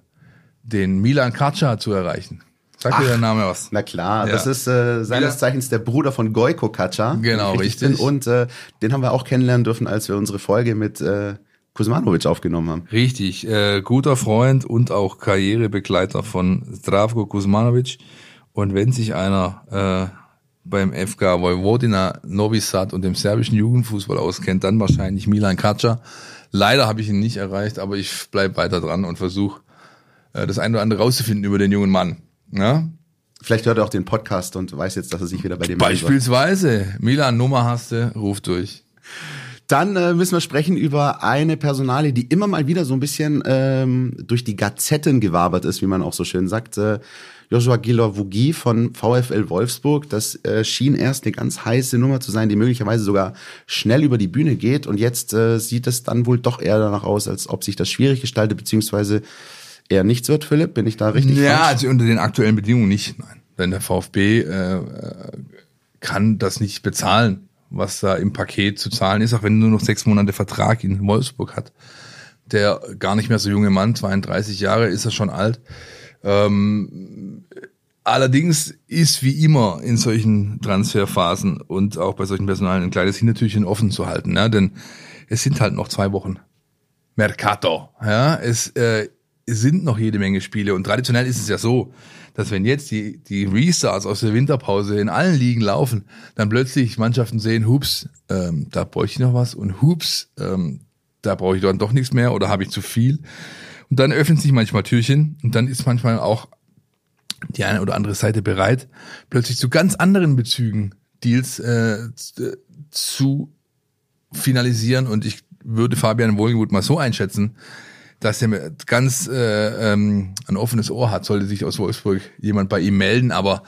den Milan Kaca zu erreichen. Sagt dir der Name was? Na klar, Ja. das ist äh, seines. Zeichens der Bruder von Gojko Kaca. Genau, richtig. bin. Und äh, den haben wir auch kennenlernen dürfen, als wir unsere Folge mit äh, Kuzmanovic aufgenommen haben. Richtig, äh, guter Freund und auch Karrierebegleiter von Zdravko Kuzmanovic. Und wenn sich einer äh, beim FK Vojvodina Novi Sad und dem serbischen Jugendfußball auskennt, dann wahrscheinlich Milan Kaca. Leider habe ich ihn nicht erreicht, aber ich bleib weiter dran und versuche äh, das eine oder andere rauszufinden über den jungen Mann. Ja? Vielleicht hört er auch den Podcast und weiß jetzt, dass er sich wieder bei dem. Beispielsweise, Milan, Nummer hast du, ruf durch. Dann äh, müssen wir sprechen über eine Personalie, die immer mal wieder so ein bisschen ähm, durch die Gazetten gewabert ist, wie man auch so schön sagt. Äh, Joshua Gilor-Vugi von VfL Wolfsburg. Das äh, schien erst eine ganz heiße Nummer zu sein, die möglicherweise sogar schnell über die Bühne geht. Und jetzt äh, sieht es dann wohl doch eher danach aus, als ob sich das schwierig gestaltet, beziehungsweise eher nichts wird, Philipp. Bin ich da richtig Ja, falsch? also unter den aktuellen Bedingungen nicht. Nein. Denn der VfB äh, äh, kann das nicht bezahlen, was da im Paket zu zahlen ist, auch wenn er nur noch sechs Monate Vertrag in Wolfsburg hat. Der gar nicht mehr so junge Mann, 32 Jahre, ist er schon alt. Ähm, allerdings ist wie immer in solchen Transferphasen und auch bei solchen Personalen ein kleines Hintertürchen offen zu halten, ne? denn es sind halt noch zwei Wochen Mercato. Ja, es, äh, es sind noch jede Menge Spiele und traditionell ist es ja so, dass wenn jetzt die, die Restarts aus der Winterpause in allen Ligen laufen, dann plötzlich Mannschaften sehen, hups, ähm, da bräuchte ich noch was und hups, ähm, da brauche ich dann doch nichts mehr oder habe ich zu viel. Und dann öffnen sich manchmal Türchen und dann ist manchmal auch die eine oder andere Seite bereit, plötzlich zu ganz anderen Bezügen Deals äh, z- zu finalisieren und ich würde Fabian Wohlgemuth mal so einschätzen, dass er ganz äh, ähm, ein offenes Ohr hat, sollte sich aus Wolfsburg jemand bei ihm melden, aber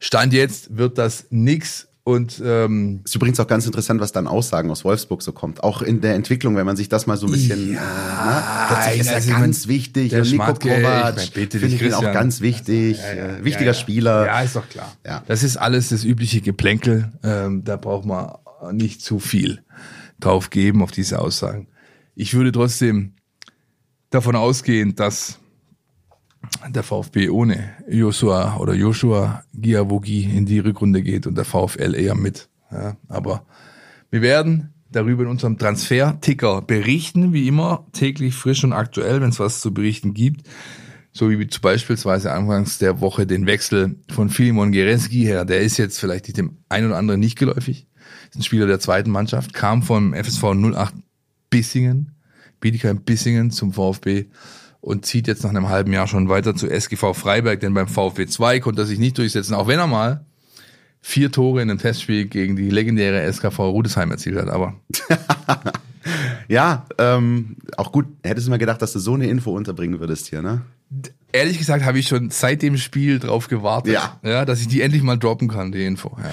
Stand jetzt wird das nix und ähm, Ist übrigens auch ganz interessant, was dann Aussagen aus Wolfsburg so kommt. Auch in der Entwicklung, wenn man sich das mal so ein bisschen, ja, na, plötzlich ist also ganz mein- wichtig. der Nico Kovac finde ich ihn auch ganz wichtig. äh, wichtiger Spieler. Ja, ist doch klar. Ja. Das ist alles das übliche Geplänkel. Ähm, da braucht man nicht zu viel drauf geben auf diese Aussagen. Ich würde trotzdem davon ausgehen, dass der VfB ohne Joshua oder Joshua Giavogi in die Rückrunde geht und der VfL eher mit. Ja, aber wir werden darüber in unserem Transfer-Ticker berichten, wie immer, täglich frisch und aktuell, wenn es was zu berichten gibt. So wie beispielsweise anfangs der Woche den Wechsel von Filimon Gereski her. Der ist jetzt vielleicht dem einen oder anderen nicht geläufig. Ist ein Spieler der zweiten Mannschaft, kam vom FSV 08 Bissingen, Bietigheim Bissingen zum VfB und zieht jetzt nach einem halben Jahr schon weiter zu SGV Freiberg, denn beim VfB 2 konnte er sich nicht durchsetzen, auch wenn er mal vier Tore in einem Testspiel gegen die legendäre SKV Rudesheim erzielt hat. Aber Ja, ähm, auch gut. Hättest du mal gedacht, dass du so eine Info unterbringen würdest hier, ne? ehrlich gesagt habe ich schon seit dem Spiel drauf gewartet, Ja. Ja, dass ich die endlich mal droppen kann, die Info. Ja.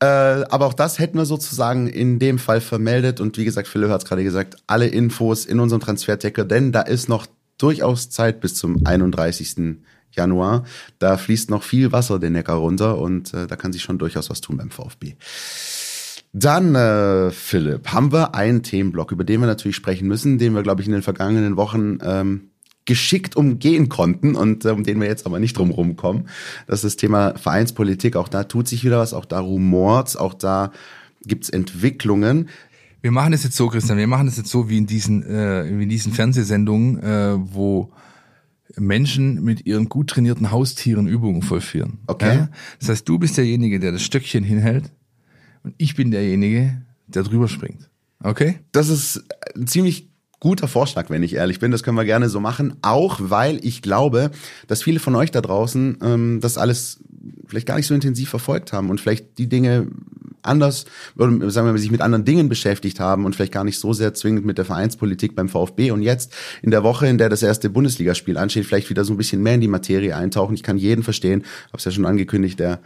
Äh, aber auch das hätten wir sozusagen in dem Fall vermeldet. Und wie gesagt, Philipp hat es gerade gesagt, alle Infos in unserem Transferticker, denn da ist noch durchaus Zeit bis zum 31. Januar. Da fließt noch viel Wasser den Neckar runter und äh, da kann sich schon durchaus was tun beim VfB. Dann, äh, Philipp, haben wir einen Themenblock, über den wir natürlich sprechen müssen, den wir, glaube ich, in den vergangenen Wochen ähm, geschickt umgehen konnten und äh, um den wir jetzt aber nicht drum rumkommen. Das ist das Thema Vereinspolitik. Auch da tut sich wieder was, auch da rumort's, auch da gibt's Entwicklungen. Wir machen es jetzt so, Christian, wir machen es jetzt so wie in diesen, äh, wie in diesen Fernsehsendungen, äh, wo Menschen mit ihren gut trainierten Haustieren Übungen vollführen. Okay. Ja? Das heißt, du bist derjenige, der das Stöckchen hinhält und ich bin derjenige, der drüber springt. Okay? Das ist ein ziemlich guter Vorschlag, wenn ich ehrlich bin. Das können wir gerne so machen. Auch weil ich glaube, dass viele von euch da draußen ähm, das alles vielleicht gar nicht so intensiv verfolgt haben und vielleicht die Dinge anders, oder sagen wir mal, sich mit anderen Dingen beschäftigt haben und vielleicht gar nicht so sehr zwingend mit der Vereinspolitik beim VfB und jetzt in der Woche, in der das erste Bundesligaspiel ansteht, vielleicht wieder so ein bisschen mehr in die Materie eintauchen. Ich kann jeden verstehen, habe es ja schon angekündigt, der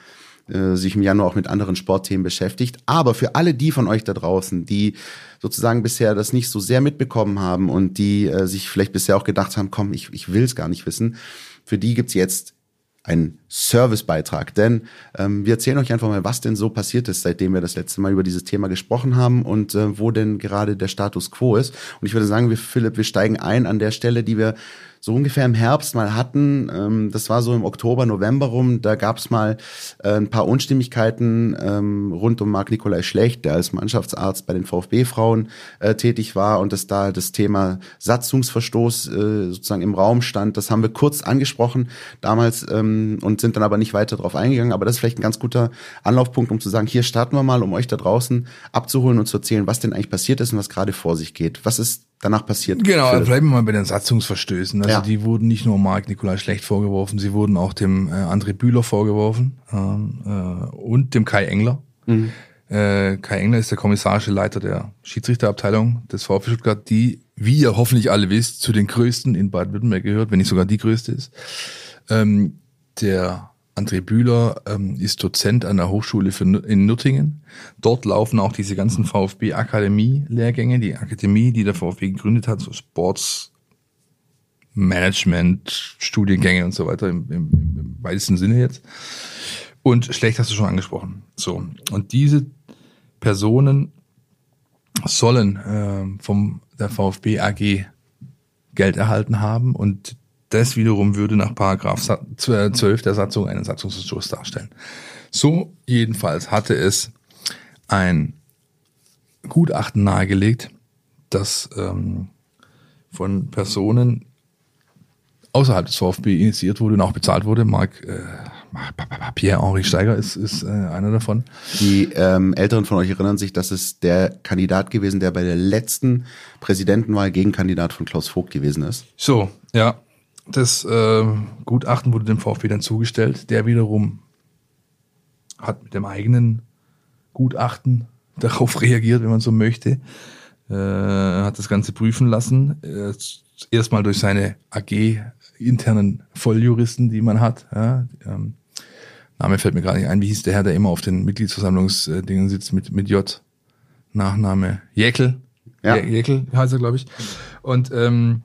äh, sich im Januar auch mit anderen Sportthemen beschäftigt. Aber für alle die von euch da draußen, die sozusagen bisher das nicht so sehr mitbekommen haben und die äh, sich vielleicht bisher auch gedacht haben, komm, ich, ich will es gar nicht wissen, für die gibt's jetzt ein Servicebeitrag. Denn ähm, wir erzählen euch einfach mal, was denn so passiert ist, seitdem wir das letzte Mal über dieses Thema gesprochen haben und äh, wo denn gerade der Status quo ist. Und ich würde sagen, wir, Philipp, wir steigen ein an der Stelle, die wir so ungefähr im Herbst mal hatten. Ähm, das war so im Oktober, November rum. Da gab es mal äh, ein paar Unstimmigkeiten ähm, rund um Marc Nikolai Schlecht, der als Mannschaftsarzt bei den VfB-Frauen äh, tätig war und dass da das Thema Satzungsverstoß äh, sozusagen im Raum stand. Das haben wir kurz angesprochen damals ähm, und sind dann aber nicht weiter darauf eingegangen. Aber das ist vielleicht ein ganz guter Anlaufpunkt, um zu sagen, hier starten wir mal, um euch da draußen abzuholen und zu erzählen, was denn eigentlich passiert ist und was gerade vor sich geht. Was ist danach passiert. Genau, Philipp. bleiben wir mal bei den Satzungsverstößen. Also ja. die wurden nicht nur Marc Nikolai Schlecht vorgeworfen, sie wurden auch dem äh, André Bühler vorgeworfen ähm, äh, und dem Kai Engler. Mhm. Äh, Kai Engler ist der kommissarische Leiter der Schiedsrichterabteilung des VfB Stuttgart, die, wie ihr hoffentlich alle wisst, zu den größten in Baden-Württemberg gehört, wenn nicht sogar die größte ist. Ähm, der André Bühler ähm, ist Dozent an der Hochschule für, in Nürtingen. Dort laufen auch diese ganzen VfB-Akademie-Lehrgänge, die Akademie, die der VfB gegründet hat, so Sports Management, Studiengänge und so weiter im, im, im weitesten Sinne jetzt. Und schlecht hast du schon angesprochen. So. Und diese Personen sollen äh, vom der VfB AG Geld erhalten haben und das wiederum würde nach Paragraph 12 der Satzung einen Satzungsverstoß darstellen. So jedenfalls hatte es ein Gutachten nahegelegt, das ähm, von Personen außerhalb des VfB initiiert wurde und auch bezahlt wurde. Marc äh, Pierre-Henri Steiger ist, ist äh, einer davon. Die ähm, Älteren von euch erinnern sich, das ist der Kandidat gewesen, der bei der letzten Präsidentenwahl Gegenkandidat von Klaus Vogt gewesen ist. So, ja. Das äh, Gutachten wurde dem VfB dann zugestellt. Der wiederum hat mit dem eigenen Gutachten darauf reagiert, wenn man so möchte. Äh, hat das Ganze prüfen lassen. Äh, erstmal durch seine AG internen Volljuristen, die man hat. Ja, ähm, Name fällt mir gerade nicht ein. Wie hieß der Herr, der immer auf den Mitgliedsversammlungsdingen sitzt mit, mit J? Nachname Jäckel. Ja. Jäckel heißt er, glaube ich. Und ähm,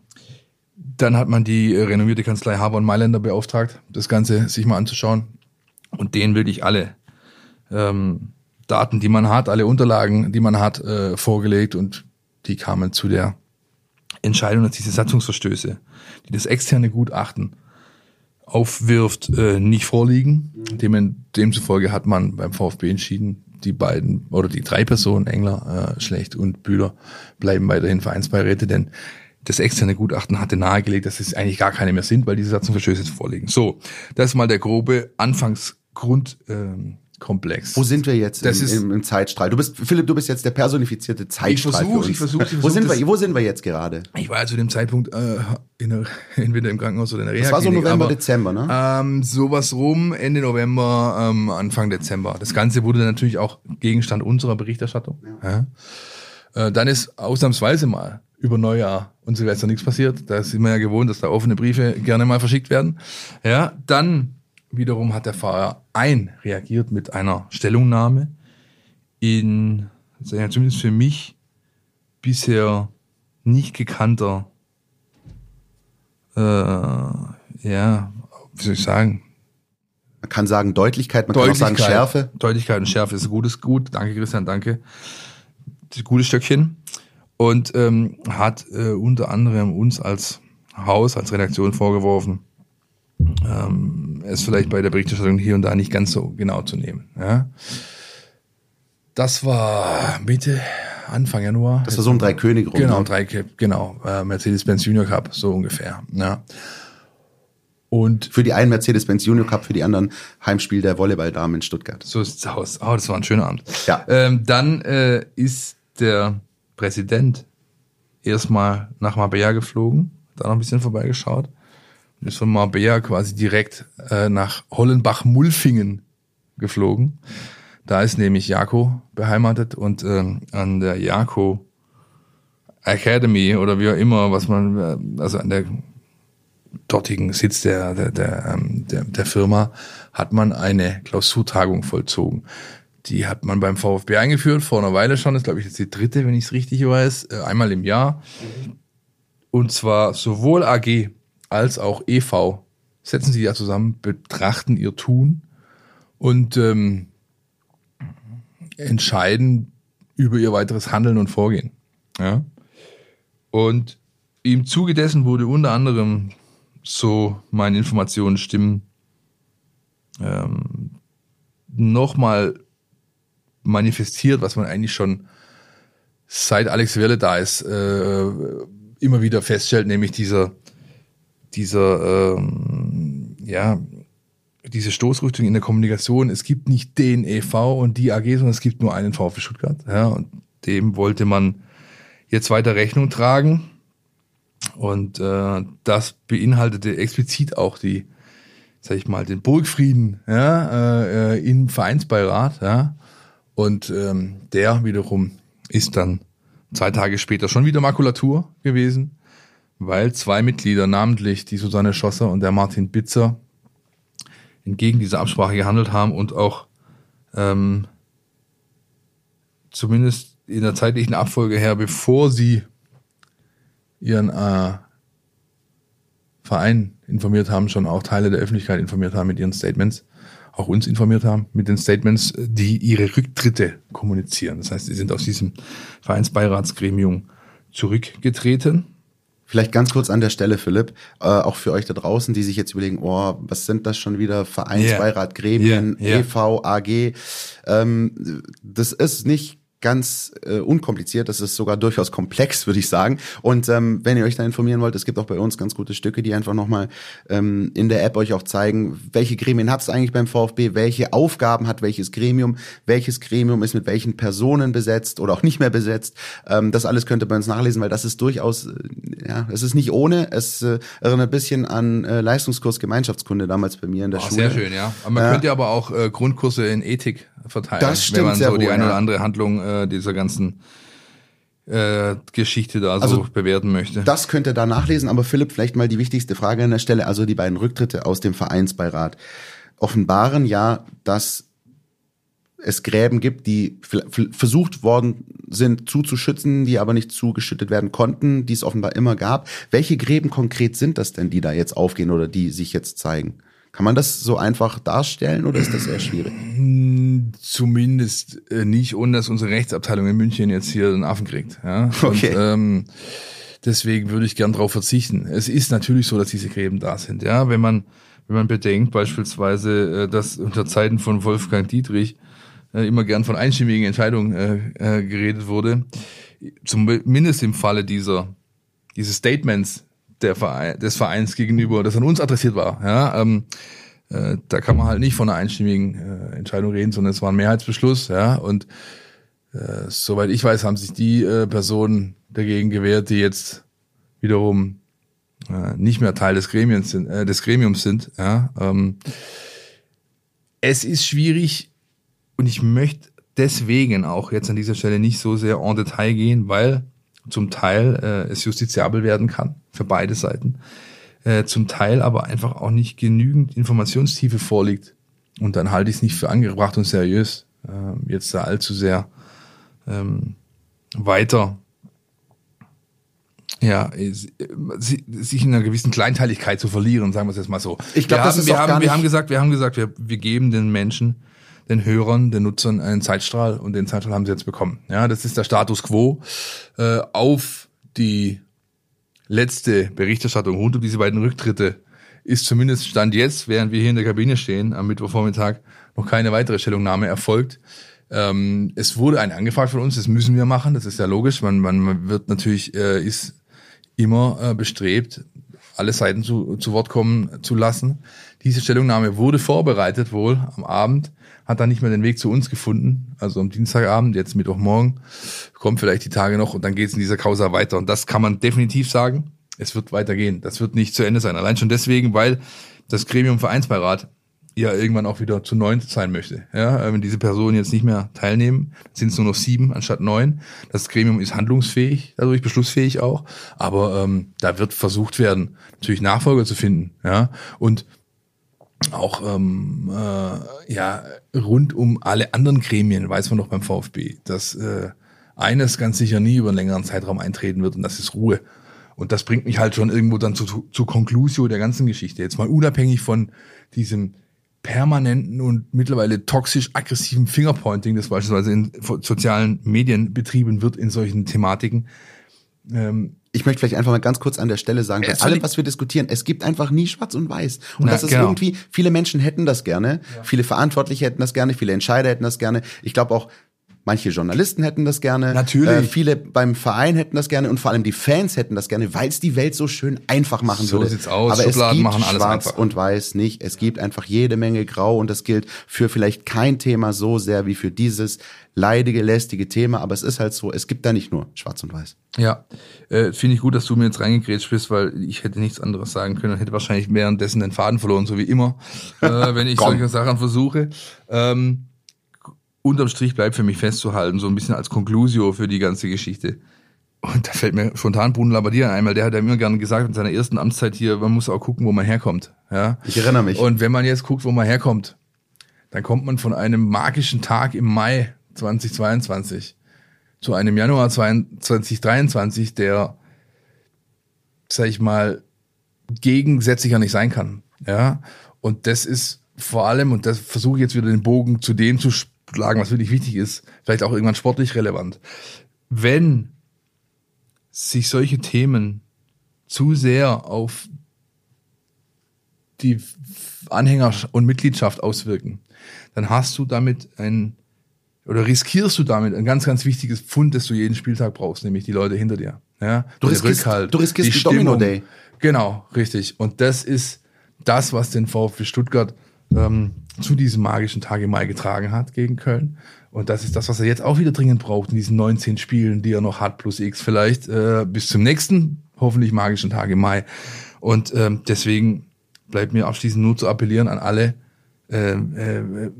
dann hat man die äh, renommierte Kanzlei Haber und Mailänder beauftragt, das Ganze sich mal anzuschauen. Und denen wirklich alle ähm, Daten, die man hat, alle Unterlagen, die man hat, äh, vorgelegt. Und die kamen zu der Entscheidung, dass diese Satzungsverstöße, die das externe Gutachten aufwirft, äh, nicht vorliegen. Dem, demzufolge hat man beim VfB entschieden, die beiden oder die drei Personen, Engler, äh, Schlecht und Bühler, bleiben weiterhin Vereinsbeiräte, denn das externe Gutachten hatte nahegelegt, dass es eigentlich gar keine mehr sind, weil diese Satzungsverstöße vorliegen. So, das ist mal der grobe Anfangsgrund. Ähm, Komplex. Wo sind wir jetzt das im, ist, im, im, Zeitstrahl? Du bist, Philipp, du bist jetzt der personifizierte Zeitstrahl. Ich versuche, ich versuche. Ich versuch, wo, sind wir, wo sind wir jetzt gerade? Ich war zu dem Zeitpunkt äh, in der, entweder im Krankenhaus oder in der Reha. Das war so November, aber, Dezember, ne? Ähm, sowas rum, Ende November, ähm, Anfang Dezember. Das Ganze wurde dann natürlich auch Gegenstand unserer Berichterstattung. Ja. Ja. Äh, dann ist ausnahmsweise mal über Neujahr und Silvester nichts passiert. Da sind wir ja gewohnt, dass da offene Briefe gerne mal verschickt werden. Ja, dann wiederum hat der Verein reagiert mit einer Stellungnahme in, zumindest für mich, bisher nicht gekannter, äh, ja, wie soll ich sagen? Man kann sagen Deutlichkeit, man Deutlichkeit, kann auch sagen Schärfe. Deutlichkeit und Schärfe ist ein gutes Gut. Danke, Christian, danke. Das gutes Stückchen und ähm, hat äh, unter anderem uns als Haus, als Redaktion vorgeworfen, ähm, es vielleicht bei der Berichterstattung hier und da nicht ganz so genau zu nehmen. Ja? Das war Mitte, Anfang Januar. Das war so ein drei König rum. Genau, ne? drei genau, äh, Mercedes-Benz Junior Cup, so ungefähr. Ja. Und für die einen Mercedes-Benz Junior Cup, für die anderen Heimspiel der Volleyballdamen in Stuttgart. So ist es aus. Oh, das war ein schöner Abend. Ja. Ähm, dann äh, ist der Präsident erstmal nach Marbella geflogen, da noch ein bisschen vorbeigeschaut und ist von Marbella quasi direkt äh, nach Hollenbach-Mulfingen geflogen. Da ist nämlich Jako beheimatet und ähm, an der Jako Academy oder wie auch immer, was man, äh, also an der dortigen Sitz der, der, der, ähm, der, der Firma, hat man eine Klausurtagung vollzogen. Die hat man beim VfB eingeführt, vor einer Weile schon. Das ist, glaube ich, jetzt die dritte, wenn ich es richtig weiß. Äh, einmal im Jahr. Und zwar sowohl AG als auch EV setzen sich ja zusammen, betrachten ihr Tun und ähm, entscheiden über ihr weiteres Handeln und Vorgehen. Ja? Und im Zuge dessen wurde unter anderem, so meine Informationen stimmen, ähm, nochmal manifestiert, was man eigentlich schon seit Alex Welle da ist, äh, immer wieder feststellt, nämlich dieser, dieser, ähm, ja, diese Stoßrichtung in der Kommunikation. Es gibt nicht den EV und die AG, sondern es gibt nur einen VfB Stuttgart. Ja, und dem wollte man jetzt weiter Rechnung tragen. Und äh, das beinhaltete explizit auch die, sag ich mal, den Burgfrieden ja, äh, im Vereinsbeirat. Ja. Und ähm, der wiederum ist dann zwei Tage später schon wieder Makulatur gewesen, weil zwei Mitglieder, namentlich die Susanne Schosser und der Martin Bitzer, entgegen dieser Absprache gehandelt haben und auch ähm, zumindest in der zeitlichen Abfolge her, bevor sie ihren äh, Verein informiert haben, schon auch Teile der Öffentlichkeit informiert haben mit ihren Statements, auch uns informiert haben mit den Statements, die ihre Rücktritte kommunizieren. Das heißt, sie sind aus diesem Vereinsbeiratsgremium zurückgetreten. Vielleicht ganz kurz an der Stelle, Philipp, äh, auch für euch da draußen, die sich jetzt überlegen, oh, was sind das schon wieder? Vereinsbeirat, Gremien, Yeah, yeah. EV, AG. Ähm, das ist nicht ganz äh, unkompliziert, das ist sogar durchaus komplex, würde ich sagen. Und ähm, wenn ihr euch da informieren wollt, es gibt auch bei uns ganz gute Stücke, die einfach nochmal ähm, in der App euch auch zeigen, welche Gremien hat es eigentlich beim VfB, welche Aufgaben hat welches Gremium, welches Gremium ist mit welchen Personen besetzt oder auch nicht mehr besetzt. Ähm, das alles könnt ihr bei uns nachlesen, weil das ist durchaus, äh, ja, es ist nicht ohne, es äh, erinnert ein bisschen an äh, Leistungskurs Gemeinschaftskunde damals bei mir in der Oh, Schule. sehr schön, ja. Aber man Ja. könnte aber auch äh, Grundkurse in Ethik verteilen, Das stimmt wenn man sehr so die wohl, eine ja. oder andere Handlung äh, dieser ganzen äh, Geschichte da so Also, bewerten möchte. Das könnt ihr da nachlesen, aber Philipp, vielleicht mal die wichtigste Frage an der Stelle. Also die beiden Rücktritte aus dem Vereinsbeirat offenbaren ja, dass es Gräben gibt, die versucht worden sind zuzuschützen, die aber nicht zugeschüttet werden konnten, die es offenbar immer gab. Welche Gräben konkret sind das denn, die da jetzt aufgehen oder die sich jetzt zeigen? Kann man das so einfach darstellen oder ist das eher schwierig? Zumindest äh, nicht, ohne dass unsere Rechtsabteilung in München jetzt hier einen Affen kriegt. Ja? Okay. Und, ähm, deswegen würde ich gern darauf verzichten. Es ist natürlich so, dass diese Gräben da sind. Ja, wenn man wenn man bedenkt beispielsweise, äh, dass unter Zeiten von Wolfgang Dietrich äh, immer gern von einstimmigen Entscheidungen geredet wurde, zumindest im Falle dieser dieses Statements der Verein, des Vereins gegenüber, das an uns adressiert war. Ja, ähm, äh, da kann man halt nicht von einer einstimmigen äh, Entscheidung reden, sondern es war ein Mehrheitsbeschluss. Ja, und äh, soweit ich weiß, haben sich die äh, Personen dagegen gewehrt, die jetzt wiederum äh, nicht mehr Teil des Gremiums sind. Äh, des Gremiums sind ja, ähm, es ist schwierig und ich möchte deswegen auch jetzt an dieser Stelle nicht so sehr en Detail gehen, weil zum Teil äh, es justiziabel werden kann für beide Seiten, äh, zum Teil aber einfach auch nicht genügend Informationstiefe vorliegt. Und dann halte ich es nicht für angebracht und seriös, äh, jetzt da allzu sehr ähm, weiter ja, sich in einer gewissen Kleinteiligkeit zu verlieren, sagen wir es jetzt mal so. Ich glaub, wir das haben, ist wir auch haben, gar wir haben gesagt, wir haben gesagt, wir, wir geben den Menschen, den Hörern, den Nutzern einen Zeitstrahl und den Zeitstrahl haben sie jetzt bekommen. Ja, das ist der Status quo äh, auf die letzte Berichterstattung rund um diese beiden Rücktritte ist zumindest Stand jetzt, während wir hier in der Kabine stehen, am Mittwochvormittag, noch keine weitere Stellungnahme erfolgt. Ähm, es wurde eine angefragt von uns, das müssen wir machen, das ist ja logisch. Man, man, wird natürlich, äh, ist immer äh, bestrebt, alle Seiten zu, zu Wort kommen zu lassen. Diese Stellungnahme wurde vorbereitet wohl am Abend, hat dann nicht mehr den Weg zu uns gefunden, also am Dienstagabend, jetzt Mittwochmorgen, kommt vielleicht die Tage noch und dann geht es in dieser Causa weiter. Und das kann man definitiv sagen. Es wird weitergehen. Das wird nicht zu Ende sein. Allein schon deswegen, weil das Gremium Vereinsbeirat ja irgendwann auch wieder zu neun sein möchte. Ja, äh, wenn diese Personen jetzt nicht mehr teilnehmen, sind es nur noch sieben anstatt neun. Das Gremium ist handlungsfähig, dadurch beschlussfähig auch. Aber ähm, da wird versucht werden, natürlich Nachfolger zu finden. Ja, und auch ähm, äh, ja rund um alle anderen Gremien weiß man doch beim VfB, dass äh, eines ganz sicher nie über einen längeren Zeitraum eintreten wird und das ist Ruhe. Und das bringt mich halt schon irgendwo dann zu, zu Conclusio der ganzen Geschichte. Jetzt mal unabhängig von diesem permanenten und mittlerweile toxisch aggressiven Fingerpointing, das beispielsweise in sozialen Medien betrieben wird in solchen Thematiken. Ähm, ich möchte vielleicht einfach mal ganz kurz an der Stelle sagen, bei allem, was wir diskutieren, es gibt einfach nie schwarz und weiß. Und Na, das ist genau. irgendwie, viele Menschen hätten das gerne, ja. viele Verantwortliche hätten das gerne, viele Entscheider hätten das gerne. Ich glaube auch, Manche Journalisten hätten das gerne. Natürlich. Äh, viele beim Verein hätten das gerne und vor allem die Fans hätten das gerne, weil es die Welt so schön einfach machen so würde. So sieht's aus. Aber Schubladen es gibt machen alles schwarz einfach. und weiß nicht. Es gibt einfach jede Menge Grau und das gilt für vielleicht kein Thema so sehr wie für dieses leidige, lästige Thema. Aber es ist halt so, es gibt da nicht nur schwarz und weiß. Ja, äh, finde ich gut, dass du mir jetzt reingegrätscht bist, weil ich hätte nichts anderes sagen können und hätte wahrscheinlich währenddessen den Faden verloren, so wie immer, äh, wenn ich solche Sachen versuche. Ähm, unterm Strich bleibt für mich festzuhalten, so ein bisschen als Conclusio für die ganze Geschichte. Und da fällt mir spontan Bruno Labbadia ein, weil der hat ja immer gerne gesagt in seiner ersten Amtszeit hier, man muss auch gucken, wo man herkommt. Ja? Ich erinnere mich. Und wenn man jetzt guckt, wo man herkommt, dann kommt man von einem magischen Tag im Mai 2022 zu einem Januar 2023, der, sag ich mal, gegensätzlicher nicht sein kann. Ja? Und das ist vor allem, und das versuche ich jetzt wieder den Bogen zu dem zu schlagen, was wirklich wichtig ist, vielleicht auch irgendwann sportlich relevant. Wenn sich solche Themen zu sehr auf die Anhänger und Mitgliedschaft auswirken, dann hast du damit ein oder riskierst du damit ein ganz, ganz wichtiges Pfund, das du jeden Spieltag brauchst, nämlich die Leute hinter dir. Ja, du riskierst, Rückhalt, du riskierst die Domino Day. Genau, richtig. Und das ist das, was den VfB Stuttgart ähm, zu diesem magischen Tag im Mai getragen hat gegen Köln. Und das ist das, was er jetzt auch wieder dringend braucht in diesen 19 Spielen, die er noch hat, plus X vielleicht, äh, bis zum nächsten, hoffentlich magischen Tag im Mai. Und ähm, deswegen bleibt mir abschließend nur zu appellieren an alle, äh, äh,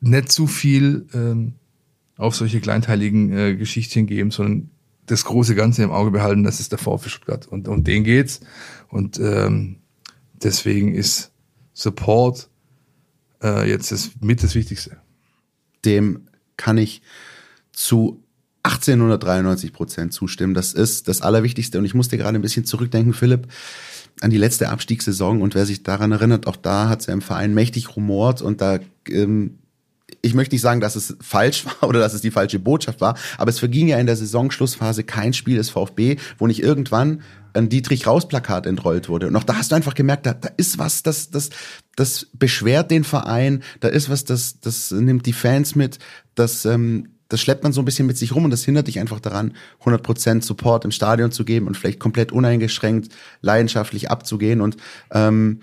nicht zu viel äh, auf solche kleinteiligen äh, Geschichten geben, sondern das große Ganze im Auge behalten, das ist der VfB Stuttgart. Und um den geht's. Und ähm, deswegen ist Support äh, jetzt ist mit das Wichtigste. Dem kann ich zu 1893 Prozent zustimmen. Das ist das Allerwichtigste. Und ich musste gerade ein bisschen zurückdenken, Philipp, an die letzte Abstiegssaison. Und wer sich daran erinnert, auch da hat es ja im Verein mächtig rumort. Und da ähm, ich möchte nicht sagen, dass es falsch war oder dass es die falsche Botschaft war, aber es verging ja in der Saisonschlussphase kein Spiel des VfB, wo nicht irgendwann ein Dietrich Raus Plakat entrollt wurde. Und auch da hast du einfach gemerkt, da, da ist was, das, das, das beschwert den Verein, da ist was, das, das nimmt die Fans mit, das, ähm, das schleppt man so ein bisschen mit sich rum und das hindert dich einfach daran, 100% Support im Stadion zu geben und vielleicht komplett uneingeschränkt, leidenschaftlich abzugehen. Und ähm,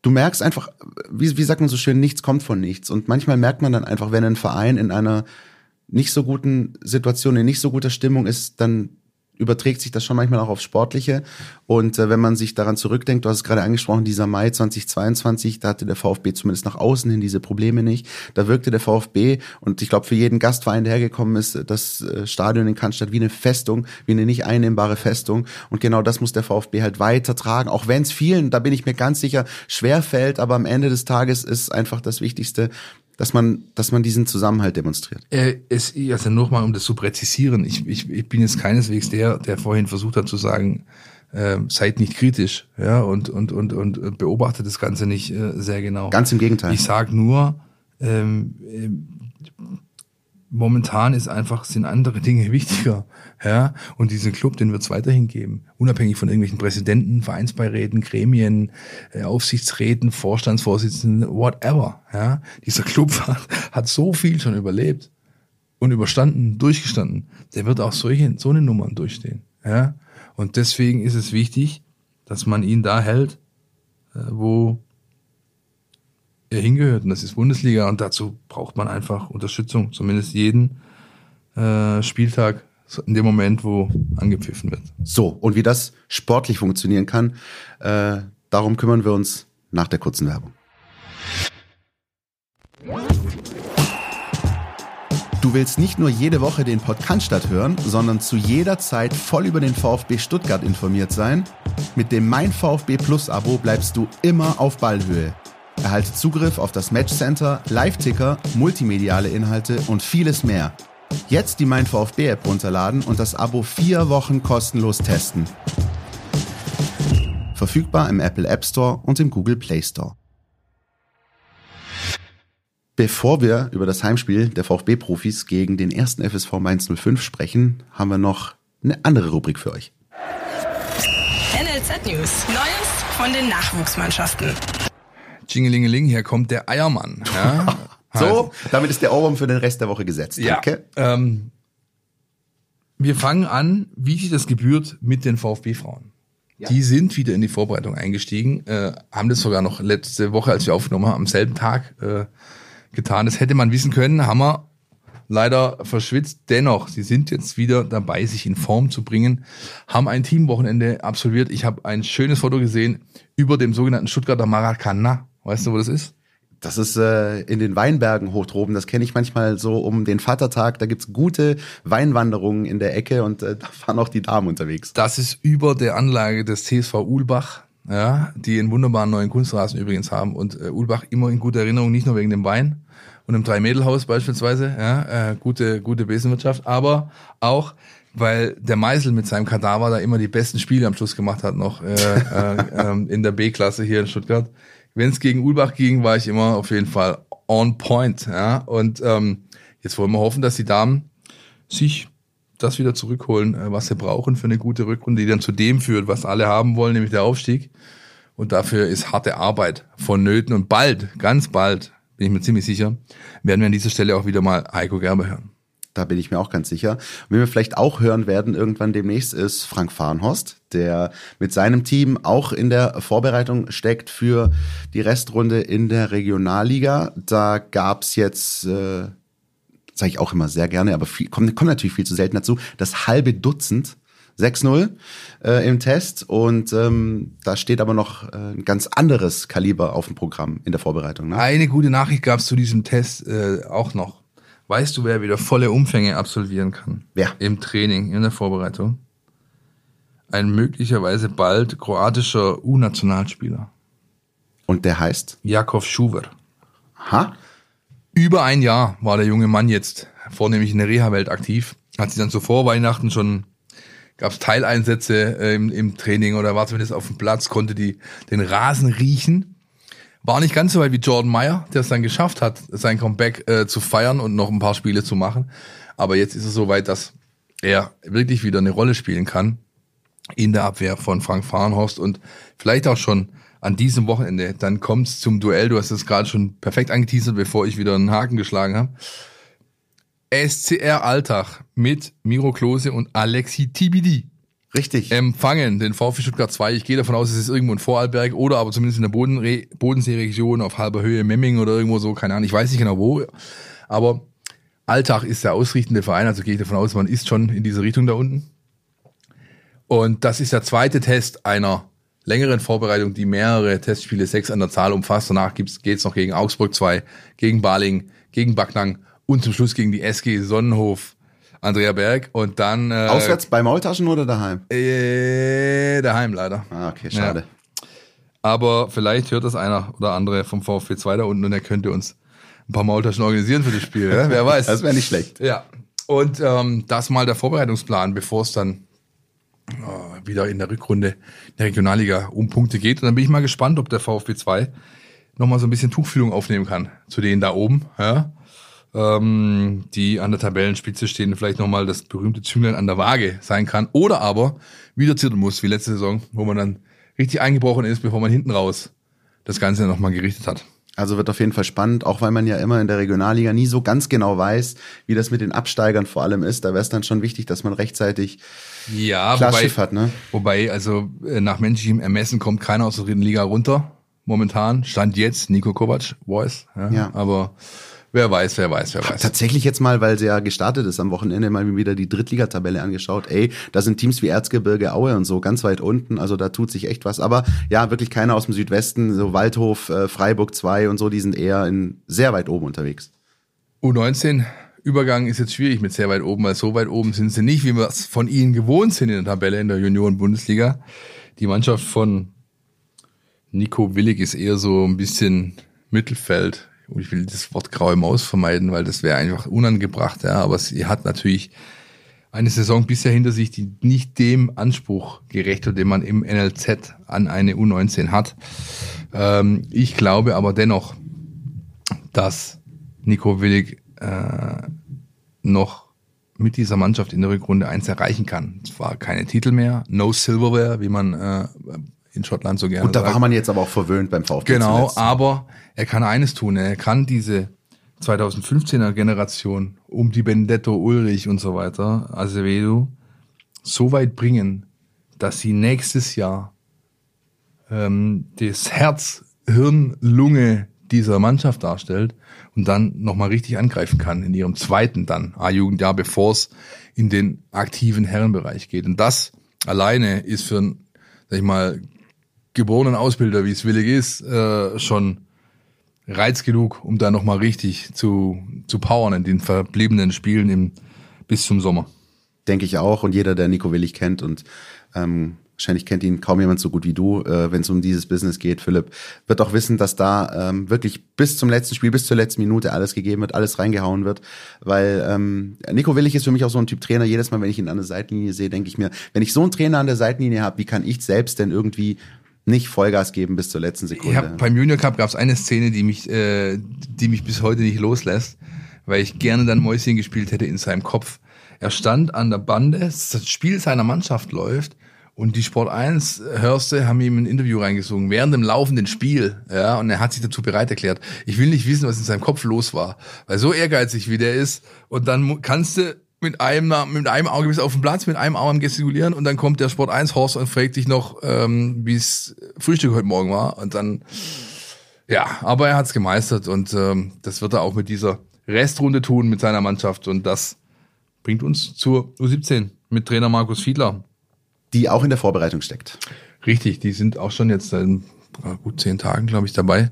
du merkst einfach, wie, wie sagt man so schön, nichts kommt von nichts. Und manchmal merkt man dann einfach, wenn ein Verein in einer nicht so guten Situation, in nicht so guter Stimmung ist, dann überträgt sich das schon manchmal auch aufs Sportliche. Und äh, wenn man sich daran zurückdenkt, du hast es gerade angesprochen, dieser Mai 2022, da hatte der VfB zumindest nach außen hin diese Probleme nicht. Da wirkte der VfB und ich glaube für jeden Gastverein, der hergekommen ist, das äh, Stadion in Cannstatt wie eine Festung, wie eine nicht einnehmbare Festung. Und genau das muss der VfB halt weitertragen, auch wenn es vielen, da bin ich mir ganz sicher, schwer fällt. Aber am Ende des Tages ist einfach das Wichtigste, dass man, dass man diesen Zusammenhalt demonstriert. Äh, es, also nochmal, um das zu präzisieren, ich, ich, ich bin jetzt keineswegs der, der vorhin versucht hat zu sagen, äh, seid nicht kritisch, ja, und, und, und, und beobachtet das Ganze nicht äh, sehr genau. Ganz im Gegenteil. Ich sage nur, ähm, äh, momentan ist einfach, sind andere Dinge wichtiger. Ja, und diesen Club, den wird es weiterhin geben. Unabhängig von irgendwelchen Präsidenten, Vereinsbeiräten, Gremien, äh, Aufsichtsräten, Vorstandsvorsitzenden, whatever. Ja, dieser Club hat, hat so viel schon überlebt und überstanden, durchgestanden. Der wird auch solche, so eine Nummern durchstehen. Ja, und deswegen ist es wichtig, dass man ihn da hält, äh, wo hingehört. Und das ist Bundesliga. Und dazu braucht man einfach Unterstützung. Zumindest jeden äh, Spieltag in dem Moment, wo angepfiffen wird. So, und wie das sportlich funktionieren kann, äh, darum kümmern wir uns nach der kurzen Werbung. Du willst nicht nur jede Woche den Podcast hören, sondern zu jeder Zeit voll über den VfB Stuttgart informiert sein? Mit dem Mein VfB Plus Abo bleibst du immer auf Ballhöhe. Erhalte Zugriff auf das Matchcenter, Live-Ticker, multimediale Inhalte und vieles mehr – Jetzt die Mein VfB App runterladen und das Abo vier Wochen kostenlos testen. Verfügbar im Apple App Store und im Google Play Store. Bevor wir über das Heimspiel der VfB-Profis gegen den ersten FSV Mainz 05 sprechen, haben wir noch eine andere Rubrik für euch. NLZ News. Neues von den Nachwuchsmannschaften. Jingelingeling, hier kommt der Eiermann. Ja? So, damit ist der Ohrwurm für den Rest der Woche gesetzt. Danke. Ja, ähm, wir fangen an, wie sich das gebührt, mit den VfB-Frauen. Ja. Die sind wieder in die Vorbereitung eingestiegen, äh, haben das sogar noch letzte Woche, als wir aufgenommen haben, am selben Tag äh, getan. Das hätte man wissen können, haben wir leider verschwitzt. Dennoch, sie sind jetzt wieder dabei, sich in Form zu bringen, haben ein Teamwochenende absolviert. Ich habe ein schönes Foto gesehen über dem sogenannten Stuttgarter Maracana. Weißt du, wo das ist? Das ist äh, in den Weinbergen hoch droben. Das kenne ich manchmal so um den Vatertag. Da gibt's gute Weinwanderungen in der Ecke und äh, da fahren auch die Damen unterwegs. Das ist über der Anlage des TSV Ulbach, ja, die einen wunderbaren neuen Kunstrasen übrigens haben. Und äh, Ulbach immer in guter Erinnerung, nicht nur wegen dem Wein und dem Drei-Mädel-Haus beispielsweise, ja, äh, gute, gute Besenwirtschaft, aber auch weil der Meisel mit seinem Kadaver da immer die besten Spiele am Schluss gemacht hat noch äh, äh, äh, in der B-Klasse hier in Stuttgart wenn es gegen Ulbach ging, war ich immer auf jeden Fall on point. Ja? Und ähm, jetzt wollen wir hoffen, dass die Damen sich das wieder zurückholen, äh, was sie brauchen für eine gute Rückrunde, die dann zu dem führt, was alle haben wollen, nämlich der Aufstieg. Und dafür ist harte Arbeit vonnöten. Und bald, ganz bald, bin ich mir ziemlich sicher, werden wir an dieser Stelle auch wieder mal Heiko Gerber hören. Da bin ich mir auch ganz sicher. Und wen wir vielleicht auch hören werden irgendwann demnächst ist Frank Fahrenhorst, der mit seinem Team auch in der Vorbereitung steckt für die Restrunde in der Regionalliga. Da gab's jetzt, äh, sage ich auch immer sehr gerne, aber viel, kommt, kommt natürlich viel zu selten dazu, das halbe Dutzend 6-0 äh, im Test und ähm, da steht aber noch äh, ein ganz anderes Kaliber auf dem Programm in der Vorbereitung. Ne? Eine gute Nachricht gab es zu diesem Test äh, auch noch. Weißt du, wer wieder volle Umfänge absolvieren kann? Wer? Im Training, in der Vorbereitung. Ein möglicherweise bald kroatischer U-Nationalspieler. Und der heißt? Jakov Schuwer. Ha? Über ein Jahr war der junge Mann jetzt vornehmlich in der Reha-Welt aktiv. Hat sich dann so vor Weihnachten schon gab es Teileinsätze äh, im, im Training oder war zumindest auf dem Platz, konnte die den Rasen riechen war nicht ganz so weit wie Jordan Meyer, der es dann geschafft hat, sein Comeback äh, zu feiern und noch ein paar Spiele zu machen. Aber jetzt ist es so weit, dass er wirklich wieder eine Rolle spielen kann in der Abwehr von Frank Fahrenhorst und vielleicht auch schon an diesem Wochenende. Dann kommt's zum Duell. Du hast es gerade schon perfekt angeteasert, bevor ich wieder einen Haken geschlagen habe. SCR Alltag mit Miro Klose und Alexi Tibidi. Richtig. empfangen, den VfB Stuttgart 2. Ich gehe davon aus, es ist irgendwo in Vorarlberg oder aber zumindest in der Bodenseeregion auf halber Höhe Memming oder irgendwo so, keine Ahnung, ich weiß nicht genau wo. Aber Alltag ist der ausrichtende Verein, also gehe ich davon aus, man ist schon in diese Richtung da unten. Und das ist der zweite Test einer längeren Vorbereitung, die mehrere Testspiele, sechs an der Zahl umfasst. Danach geht es noch gegen Augsburg 2, gegen Baling, gegen Backnang und zum Schluss gegen die SG Sonnenhof Andrea Berg und dann. Äh, Auswärts bei Maultaschen oder daheim? Äh, daheim leider. Ah, okay, schade. Ja. Aber vielleicht hört das einer oder andere vom VfB 2 da unten und er könnte uns ein paar Maultaschen organisieren für das Spiel. Ja? Wer weiß. das wäre nicht schlecht. Ja. Und ähm, das mal der Vorbereitungsplan, bevor es dann äh, wieder in der Rückrunde der Regionalliga um Punkte geht. Und dann bin ich mal gespannt, ob der VfB 2 nochmal so ein bisschen Tuchfühlung aufnehmen kann zu denen da oben. Ja? Ähm, die an der Tabellenspitze stehen, vielleicht nochmal das berühmte Zünglein an der Waage sein kann. Oder aber wieder zitteln muss, wie letzte Saison, wo man dann richtig eingebrochen ist, bevor man hinten raus das Ganze nochmal gerichtet hat. Also wird auf jeden Fall spannend, auch weil man ja immer in der Regionalliga nie so ganz genau weiß, wie das mit den Absteigern vor allem ist. Da wäre es dann schon wichtig, dass man rechtzeitig ja, klar wobei, Schiff hat. Ne? Wobei, also äh, nach menschlichem Ermessen kommt keiner aus der dritten Liga runter. Momentan stand jetzt Nico Kovac, Voice. Ja, Ja. Aber Wer weiß, wer weiß, wer weiß. Tatsächlich jetzt mal, weil sie ja gestartet ist am Wochenende, mal wieder die Drittligatabelle angeschaut. Ey, da sind Teams wie Erzgebirge Aue und so ganz weit unten, also da tut sich echt was. Aber ja, wirklich keiner aus dem Südwesten, so Waldhof, äh, Freiburg 2 und so, die sind eher in sehr weit oben unterwegs. U19 Übergang ist jetzt schwierig mit sehr weit oben, weil so weit oben sind sie nicht, wie wir es von ihnen gewohnt sind in der Tabelle in der Junioren-Bundesliga. Die Mannschaft von Nico Willig ist eher so ein bisschen Mittelfeld ich will das Wort graue Maus vermeiden, weil das wäre einfach unangebracht, ja, aber sie hat natürlich eine Saison bisher hinter sich, die nicht dem Anspruch gerecht wird, den man im NLZ an eine U19 hat. Ähm, ich glaube aber dennoch, dass Nico Willig äh, noch mit dieser Mannschaft in der Rückrunde eins erreichen kann. Zwar keine Titel mehr, no Silverware, wie man äh, in Schottland so gerne Und da sagt. war man jetzt aber auch verwöhnt beim VfB Genau, zuletzt. aber er kann eines tun, er kann diese 2015er Generation um die Benedetto Ulrich und so weiter, Acevedo, so weit bringen, dass sie nächstes Jahr ähm, das Herz, Hirn, Lunge dieser Mannschaft darstellt und dann nochmal richtig angreifen kann in ihrem zweiten dann A-Jugendjahr, bevor es in den aktiven Herrenbereich geht. Und das alleine ist für einen, sag ich mal, geborenen Ausbilder, wie es willig ist, äh, schon Reiz genug, um da nochmal richtig zu, zu powern in den verbliebenen Spielen im, bis zum Sommer. Denke ich auch. Und jeder, der Nico Willig kennt und ähm, wahrscheinlich kennt ihn kaum jemand so gut wie du, äh, wenn es um dieses Business geht, Philipp, wird auch wissen, dass da ähm, wirklich bis zum letzten Spiel, bis zur letzten Minute alles gegeben wird, alles reingehauen wird. Weil ähm, Nico Willig ist für mich auch so ein Typ Trainer. Jedes Mal, wenn ich ihn an der Seitenlinie sehe, denke ich mir, wenn ich so einen Trainer an der Seitenlinie habe, wie kann ich selbst denn irgendwie nicht Vollgas geben bis zur letzten Sekunde? Ich hab, beim Junior Cup gab es eine Szene, die mich, äh, die mich bis heute nicht loslässt, weil ich gerne dann Mäuschen gespielt hätte in seinem Kopf. Er stand an der Bande, das Spiel seiner Mannschaft läuft und die Sport 1 Hörste haben ihm ein Interview reingesungen während dem laufenden Spiel, ja, und er hat sich dazu bereit erklärt. Ich will nicht wissen, was in seinem Kopf los war, weil so ehrgeizig wie der ist und dann kannst du mit einem, mit einem Auge bis auf den Platz, mit einem Arm am gestikulieren und dann kommt der Sport 1 Horst und fragt dich noch, ähm, wie es Frühstück heute Morgen war und dann, ja, aber er hat's gemeistert und ähm, das wird er auch mit dieser Restrunde tun mit seiner Mannschaft und das bringt uns zur U17 mit Trainer Markus Fiedler. Die auch in der Vorbereitung steckt. Richtig, die sind auch schon jetzt äh, gut zehn Tagen, glaube ich, dabei.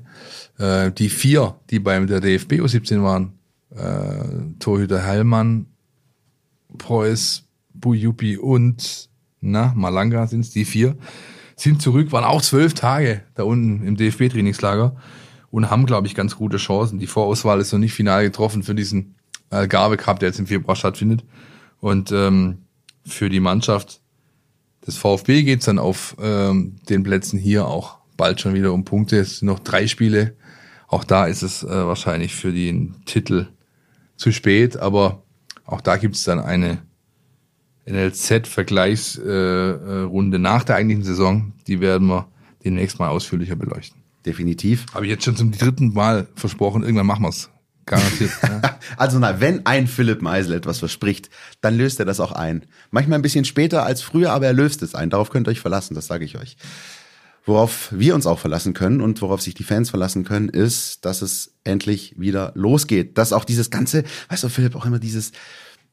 Äh, die vier, die beim der DFB U17 waren, äh, Torhüter Hellmann, Preuß, Bujupi und na, Malanga sind's die vier, sind zurück, waren auch zwölf Tage da unten im DFB-Trainingslager und haben, glaube ich, ganz gute Chancen. Die Vorauswahl ist noch nicht final getroffen für diesen Algarve Cup, der jetzt im Februar stattfindet. Und ähm, für die Mannschaft des VfB geht's dann auf ähm, den Plätzen hier auch bald schon wieder um Punkte. Es sind noch drei Spiele. Auch da ist es äh, wahrscheinlich für den Titel zu spät, aber auch da gibt's dann eine NLZ-Vergleichsrunde äh, nach der eigentlichen Saison. Die werden wir demnächst mal ausführlicher beleuchten. Definitiv. Habe ich jetzt schon zum dritten Mal versprochen, irgendwann machen wir's. Garantiert. ja. Also na, wenn ein Philipp Meisel etwas verspricht, dann löst er das auch ein. Manchmal ein bisschen später als früher, aber er löst es ein. Darauf könnt ihr euch verlassen, das sage ich euch. Worauf wir uns auch verlassen können und worauf sich die Fans verlassen können, ist, dass es endlich wieder losgeht. Dass auch dieses ganze, weißt du, Philipp, auch immer dieses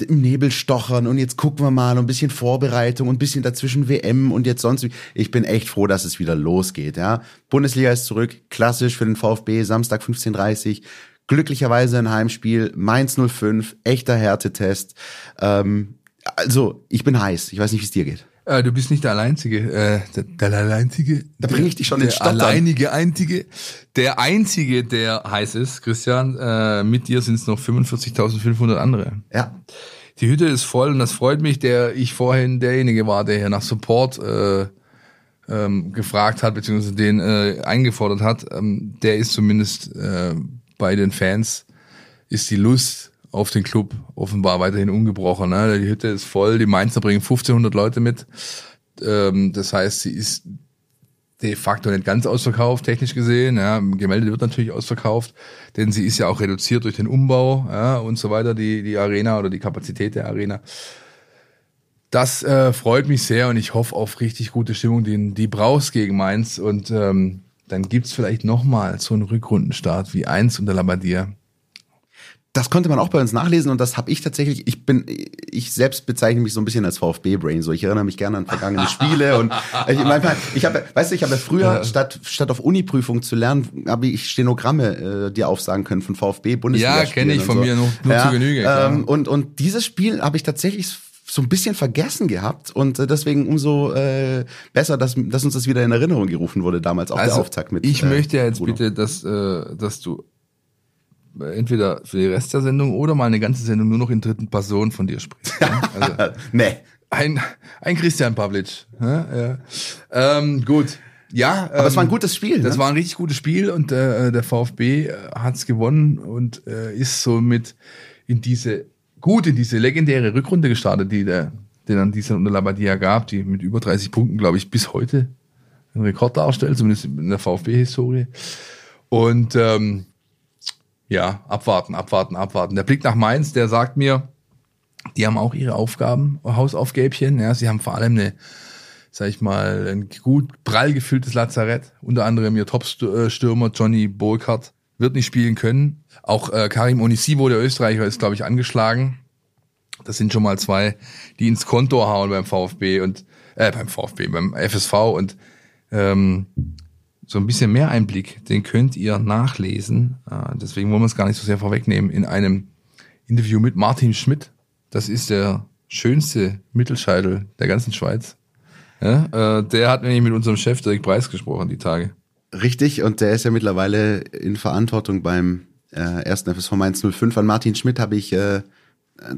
im Nebel stochern und jetzt gucken wir mal und ein bisschen Vorbereitung und ein bisschen dazwischen WM und jetzt sonst. Ich bin echt froh, dass es wieder losgeht. Ja, Bundesliga ist zurück, klassisch für den VfB, Samstag 15:30 Glücklicherweise ein Heimspiel, Mainz 05, echter Härtetest. Ähm, also, ich bin heiß. Ich weiß nicht, wie es dir geht. Äh, du bist nicht der Alleinzige. Äh, der, der Alleinzige. Da bring ich dich schon der ins Stottern. alleinige Einzige. Der Einzige, der heiß ist, Christian. Äh, mit dir sind es noch 45.500 andere. Ja, Die Hütte ist voll und das freut mich, der ich vorhin derjenige war, der hier nach Support äh, ähm, gefragt hat, beziehungsweise den äh, eingefordert hat. Ähm, der ist zumindest äh, bei den Fans, ist die Lust auf den Club offenbar weiterhin ungebrochen. Ne? Die Hütte ist voll, die Mainzer bringen 1500 Leute mit. Ähm, das heißt, sie ist de facto nicht ganz ausverkauft, technisch gesehen. Ja, gemeldet wird natürlich ausverkauft, denn sie ist ja auch reduziert durch den Umbau ja, und so weiter, die, die Arena oder die Kapazität der Arena. Das äh, freut mich sehr und ich hoffe auf richtig gute Stimmung, die, die brauchst gegen Mainz. Und ähm, dann gibt's vielleicht nochmal so einen Rückrundenstart wie eins unter Labadier. Das konnte man auch bei uns nachlesen und das habe ich tatsächlich, ich bin, ich selbst bezeichne mich so ein bisschen als VfB-Brain, so ich erinnere mich gerne an vergangene Spiele und ich, manchmal, ich habe, weißt du, ich habe ja früher, statt, statt auf Uni-Prüfung zu lernen, habe ich Stenogramme äh, dir aufsagen können von VfB, Bundesliga. Ja, kenn ich von mir nur- nur zu Genüge. Ähm, und, und dieses Spiel habe ich tatsächlich so ein bisschen vergessen gehabt und äh, deswegen umso äh, besser, dass, dass uns das wieder in Erinnerung gerufen wurde damals, auch der Auftakt mit Also, ich äh, möchte jetzt Bruno. bitte, dass, äh, dass du entweder für den Rest der Sendung oder mal eine ganze Sendung nur noch in dritten Person von dir spricht. Ja? Also, nee. ein, ein Christian Pavlic. Ja, ja. Ähm, gut. Ja, Aber ähm, es war ein gutes Spiel. Das ne? war ein richtig gutes Spiel und äh, der VfB äh, hat's gewonnen und äh, ist somit in diese gut in diese legendäre Rückrunde gestartet, die der den an dieser unter Labadia gab, die mit über 30 Punkten, glaube ich, bis heute einen Rekord darstellt, zumindest in der VfB-Historie. Und ähm, ja, abwarten, abwarten, abwarten. Der Blick nach Mainz, der sagt mir, die haben auch ihre Aufgaben, Hausaufgäbchen. Ja, sie haben vor allem eine, sag ich mal, ein gut prall gefülltes Lazarett. Unter anderem ihr Top-Stürmer Johnny Burkhardt wird nicht spielen können. Auch äh, Karim Onisivo, der Österreicher, ist, glaube ich, angeschlagen. Das sind schon mal zwei, die ins Konto hauen beim VfB und äh, beim VfB, beim FSV und ähm, so ein bisschen mehr Einblick, den könnt ihr nachlesen. Äh, deswegen wollen wir es gar nicht so sehr vorwegnehmen in einem Interview mit Martin Schmidt. Das ist der schönste Mittelscheitel der ganzen Schweiz. Ja, äh, der hat nämlich mit unserem Chef Dirk Preis gesprochen die Tage. Richtig, und der ist ja mittlerweile in Verantwortung beim äh, ersten FSV Mainz 05. An Martin Schmidt habe ich äh,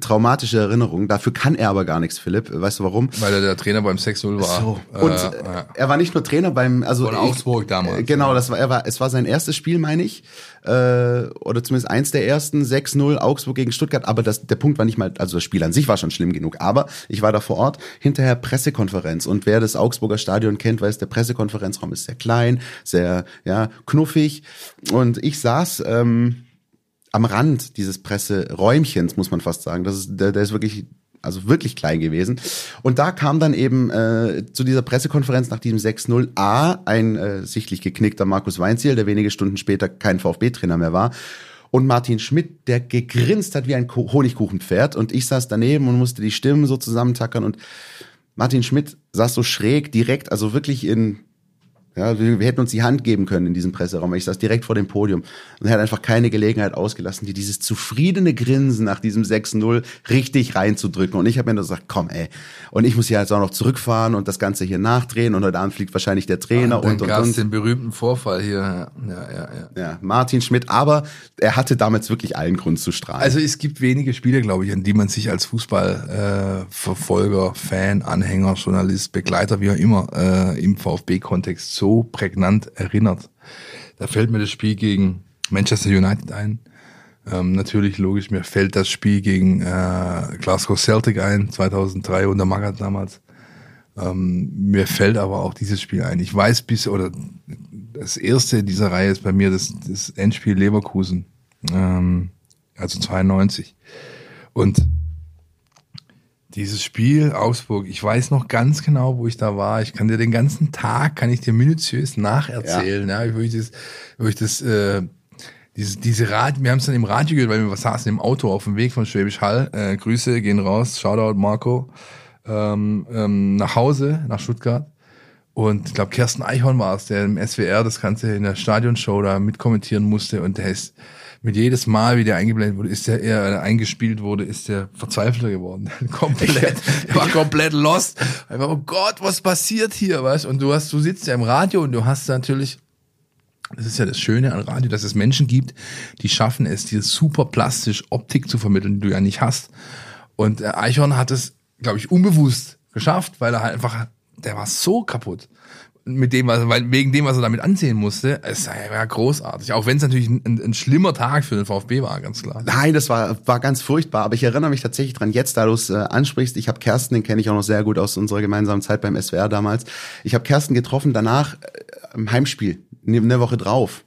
traumatische Erinnerungen. Dafür kann er aber gar nichts, Philipp. Weißt du warum? Weil er der Trainer beim 6-0 war. So. Und Äh, äh, er war nicht nur Trainer beim, also Von Augsburg damals. Äh, Genau, das war, er war, es war sein erstes Spiel, meine ich, äh, oder zumindest eins der ersten 6-0 Augsburg gegen Stuttgart. Aber das, der Punkt war nicht mal, also das Spiel an sich war schon schlimm genug. Aber ich war da vor Ort, hinterher Pressekonferenz. Und wer das Augsburger Stadion kennt, weiß, der Pressekonferenzraum ist sehr klein, sehr ja knuffig. Und ich saß ähm, am Rand dieses Presseräumchens, muss man fast sagen. Das ist, der, der ist wirklich, also wirklich klein gewesen. Und da kam dann eben äh, zu dieser Pressekonferenz nach diesem 6-0 A ein äh, sichtlich geknickter Markus Weinziel, der wenige Stunden später kein VfB-Trainer mehr war. Und Martin Schmidt, der gegrinst hat wie ein Honigkuchenpferd. Und ich saß daneben und musste die Stimmen so zusammentackern. Und Martin Schmidt saß so schräg direkt, also wirklich in ja, wir, wir hätten uns die Hand geben können in diesem Presseraum. Ich saß direkt vor dem Podium und er hat einfach keine Gelegenheit ausgelassen, dir dieses zufriedene Grinsen nach diesem 6-0 richtig reinzudrücken. Und ich habe mir nur gesagt, komm ey. Und ich muss hier jetzt auch noch zurückfahren und das Ganze hier nachdrehen und heute Abend fliegt wahrscheinlich der Trainer dann und und gab's und. den berühmten Vorfall hier. Ja, ja, ja. ja. Ja, Martin Schmidt, aber er hatte damals wirklich allen Grund zu strahlen. Also es gibt wenige Spiele, glaube ich, an die man sich als Fußballverfolger, äh, Fan, Anhänger, Journalist, Begleiter, wie auch immer, äh, im VfB-Kontext so prägnant erinnert. Da fällt mir das Spiel gegen Manchester United ein. Ähm, natürlich, logisch, mir fällt das Spiel gegen äh, Glasgow Celtic ein, 2003 unter Magath damals. Ähm, mir fällt aber auch dieses Spiel ein. Ich weiß bis, oder das erste in dieser Reihe ist bei mir das, das Endspiel Leverkusen, ähm, also 92. Und dieses Spiel Augsburg, ich weiß noch ganz genau, wo ich da war. Ich kann dir den ganzen Tag, kann ich dir minutiös nacherzählen, ja, wo ich das, wo ich das, äh, diese, diese Radio, wir haben es dann im Radio gehört, weil wir saßen im Auto auf dem Weg von Schwäbisch Hall. Äh, Grüße gehen raus, Shoutout Marco, ähm, ähm, nach Hause, nach Stuttgart. Und ich glaube, Kersten Eichhorn war es, der im SWR das Ganze in der Stadionshow da mitkommentieren musste. Und der ist mit jedes Mal, wie der eingeblendet wurde, ist der eher eingespielt wurde, ist der verzweifelter geworden. komplett, der war komplett lost. Einfach, oh Gott, was passiert hier, weißt? Und du hast, du sitzt ja im Radio und du hast natürlich das ist ja das Schöne an Radio, dass es Menschen gibt, die schaffen es, dir super plastisch Optik zu vermitteln, die du ja nicht hast. Und äh, Eichhorn hat es, glaube ich, unbewusst geschafft, weil er halt einfach, der war so kaputt mit dem, was, weil wegen dem, was er damit ansehen musste. Es war großartig. Auch wenn es natürlich ein, ein schlimmer Tag für den VfB war, ganz klar. Nein, das war, war ganz furchtbar. Aber ich erinnere mich tatsächlich dran, jetzt, da du es äh, ansprichst, ich habe Kersten, den kenne ich auch noch sehr gut aus unserer gemeinsamen Zeit beim SWR damals. Ich habe Kersten getroffen danach äh, im Heimspiel, ne- eine Woche drauf.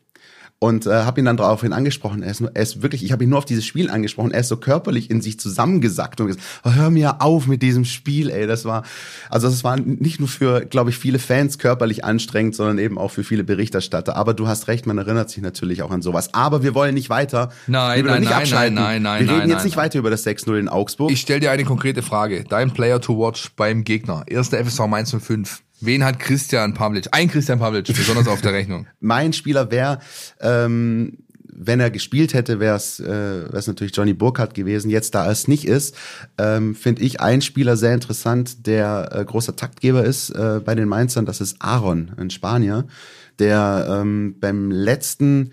Und äh, habe ihn dann daraufhin angesprochen. Er ist, nur, er ist wirklich, ich habe ihn nur auf dieses Spiel angesprochen. Er ist so körperlich in sich zusammengesackt und gesagt, oh, hör mir auf mit diesem Spiel, ey. Das war, also das war nicht nur für, glaube ich, viele Fans körperlich anstrengend, sondern eben auch für viele Berichterstatter. Aber du hast recht, man erinnert sich natürlich auch an sowas. Aber wir wollen nicht weiter. Nein, nein, nein, abschalten. nein, nein, Wir nein, reden jetzt nein, nicht nein. weiter über das 6-0 in Augsburg. Ich stelle dir eine konkrete Frage. Dein Player to watch beim Gegner. Erster FSV Mainz 05. Wen hat Christian Pavlic? Ein Christian Pavlic, besonders auf der Rechnung. mein Spieler wäre, ähm, wenn er gespielt hätte, wäre es äh, natürlich Johnny Burkhardt gewesen. Jetzt, da es nicht ist, ähm, finde ich einen Spieler sehr interessant, der äh, großer Taktgeber ist äh, bei den Mainzern. Das ist Aaron, ein Spanier, der ähm, beim letzten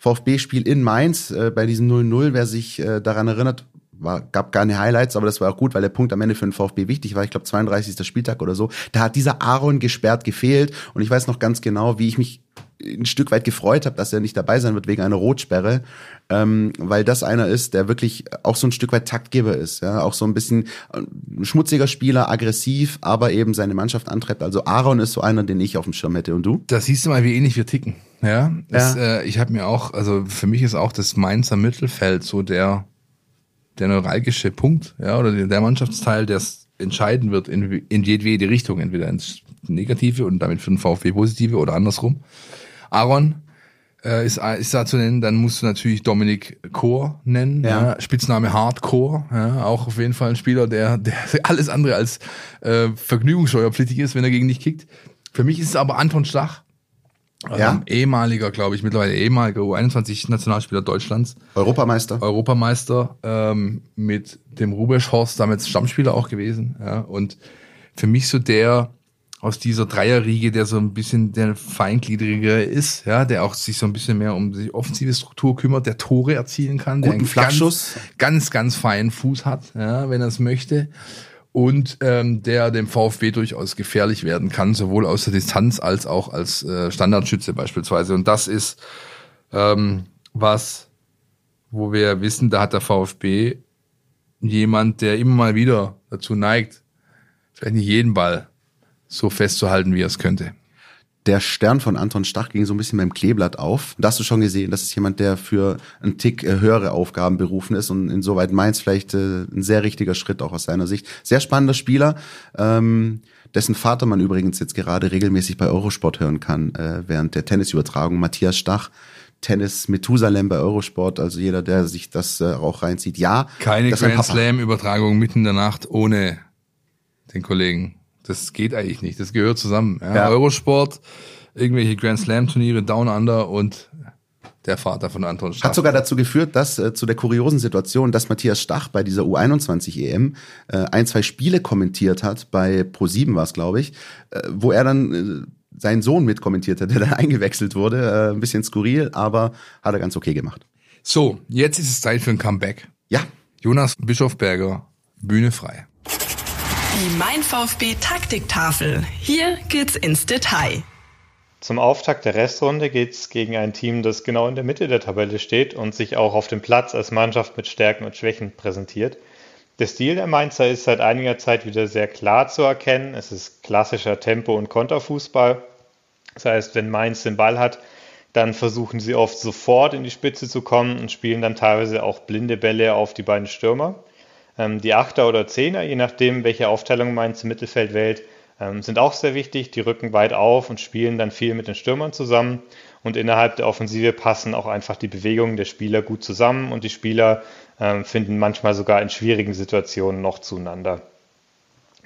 VfB-Spiel in Mainz äh, bei diesem 0-0, wer sich äh, daran erinnert, war, gab keine Highlights, aber das war auch gut, weil der Punkt am Ende für den VfB wichtig war. Ich glaube 32. Spieltag oder so. Da hat dieser Aaron gesperrt gefehlt und ich weiß noch ganz genau, wie ich mich ein Stück weit gefreut habe, dass er nicht dabei sein wird wegen einer Rotsperre, ähm, weil das einer ist, der wirklich auch so ein Stück weit Taktgeber ist, ja, auch so ein bisschen äh, schmutziger Spieler, aggressiv, aber eben seine Mannschaft antreibt. Also Aaron ist so einer, den ich auf dem Schirm hätte. Und du? Da siehst du mal, wie ähnlich wir ticken. Ja, das, ja. Äh, ich habe mir auch, also für mich ist auch das Mainzer Mittelfeld so der der neuralgische Punkt, ja, oder der Mannschaftsteil, der es entscheiden wird in, in jedwede Richtung, entweder ins Negative und damit für den VfB Positive oder andersrum. Aaron äh, ist, ist da zu nennen, dann musst du natürlich Dominik Chor nennen, ja. ja. Spitzname Hardcore, ja, auch auf jeden Fall ein Spieler, der, der alles andere als äh, vergnügungssteuerpflichtig ist, wenn er gegen dich kickt. Für mich ist es aber Anton Stach, ja? Ähm, ehemaliger, glaube ich, mittlerweile ehemaliger U21-Nationalspieler Deutschlands. Europameister. Europameister ähm, mit dem Rubesch Horst, damals Stammspieler auch gewesen. Ja? Und für mich so der aus dieser Dreierriege, der so ein bisschen der feingliedrige ist, ja, der auch sich so ein bisschen mehr um die offensive Struktur kümmert, der Tore erzielen kann, Guten der einen. Ganz, ganz, ganz feinen Fuß hat, ja, wenn er es möchte und ähm, der dem VfB durchaus gefährlich werden kann, sowohl aus der Distanz als auch als äh, Standardschütze beispielsweise. Und das ist ähm, was, wo wir wissen, da hat der VfB jemand, der immer mal wieder dazu neigt, vielleicht nicht jeden Ball so festzuhalten, wie er es könnte der Stern von Anton Stach ging so ein bisschen beim Kleeblatt auf. Da hast du schon gesehen, das ist jemand, der für einen Tick äh, höhere Aufgaben berufen ist und insoweit Mainz vielleicht äh, ein sehr richtiger Schritt auch aus seiner Sicht. Sehr spannender Spieler, ähm, dessen Vater man übrigens jetzt gerade regelmäßig bei Eurosport hören kann, äh, während der Tennisübertragung. Matthias Stach, Tennis Methusalem bei Eurosport, also jeder, der sich das äh, auch reinzieht. Ja. Keine Grand Slam-Übertragung mitten in der Nacht ohne den Kollegen. Das geht eigentlich nicht. Das gehört zusammen. Ja, ja. Eurosport, irgendwelche Grand Slam Turniere, Down Under und der Vater von Anton Stach. Hat sogar dazu geführt, dass äh, zu der kuriosen Situation, dass Matthias Stach bei dieser U21 EM äh, ein, zwei Spiele kommentiert hat, bei Pro7 war es, glaube ich, äh, wo er dann äh, seinen Sohn mitkommentiert hat, der dann eingewechselt wurde. Äh, ein bisschen skurril, aber hat er ganz okay gemacht. So, jetzt ist es Zeit für ein Comeback. Ja. Jonas Bischofberger, Bühne frei. Die Mein VfB Taktiktafel. Hier geht's ins Detail. Zum Auftakt der Restrunde geht's gegen ein Team, das genau in der Mitte der Tabelle steht und sich auch auf dem Platz als Mannschaft mit Stärken und Schwächen präsentiert. Der Stil der Mainzer ist seit einiger Zeit wieder sehr klar zu erkennen. Es ist klassischer Tempo- und Konterfußball. Das heißt, wenn Mainz den Ball hat, dann versuchen sie oft sofort in die Spitze zu kommen und spielen dann teilweise auch blinde Bälle auf die beiden Stürmer. Ähm, die Achter oder Zehner, je nachdem, welche Aufteilung Mainz im Mittelfeld wählt, ähm, sind auch sehr wichtig. Die rücken weit auf und spielen dann viel mit den Stürmern zusammen. Und innerhalb der Offensive passen auch einfach die Bewegungen der Spieler gut zusammen und die Spieler ähm, finden manchmal sogar in schwierigen Situationen noch zueinander.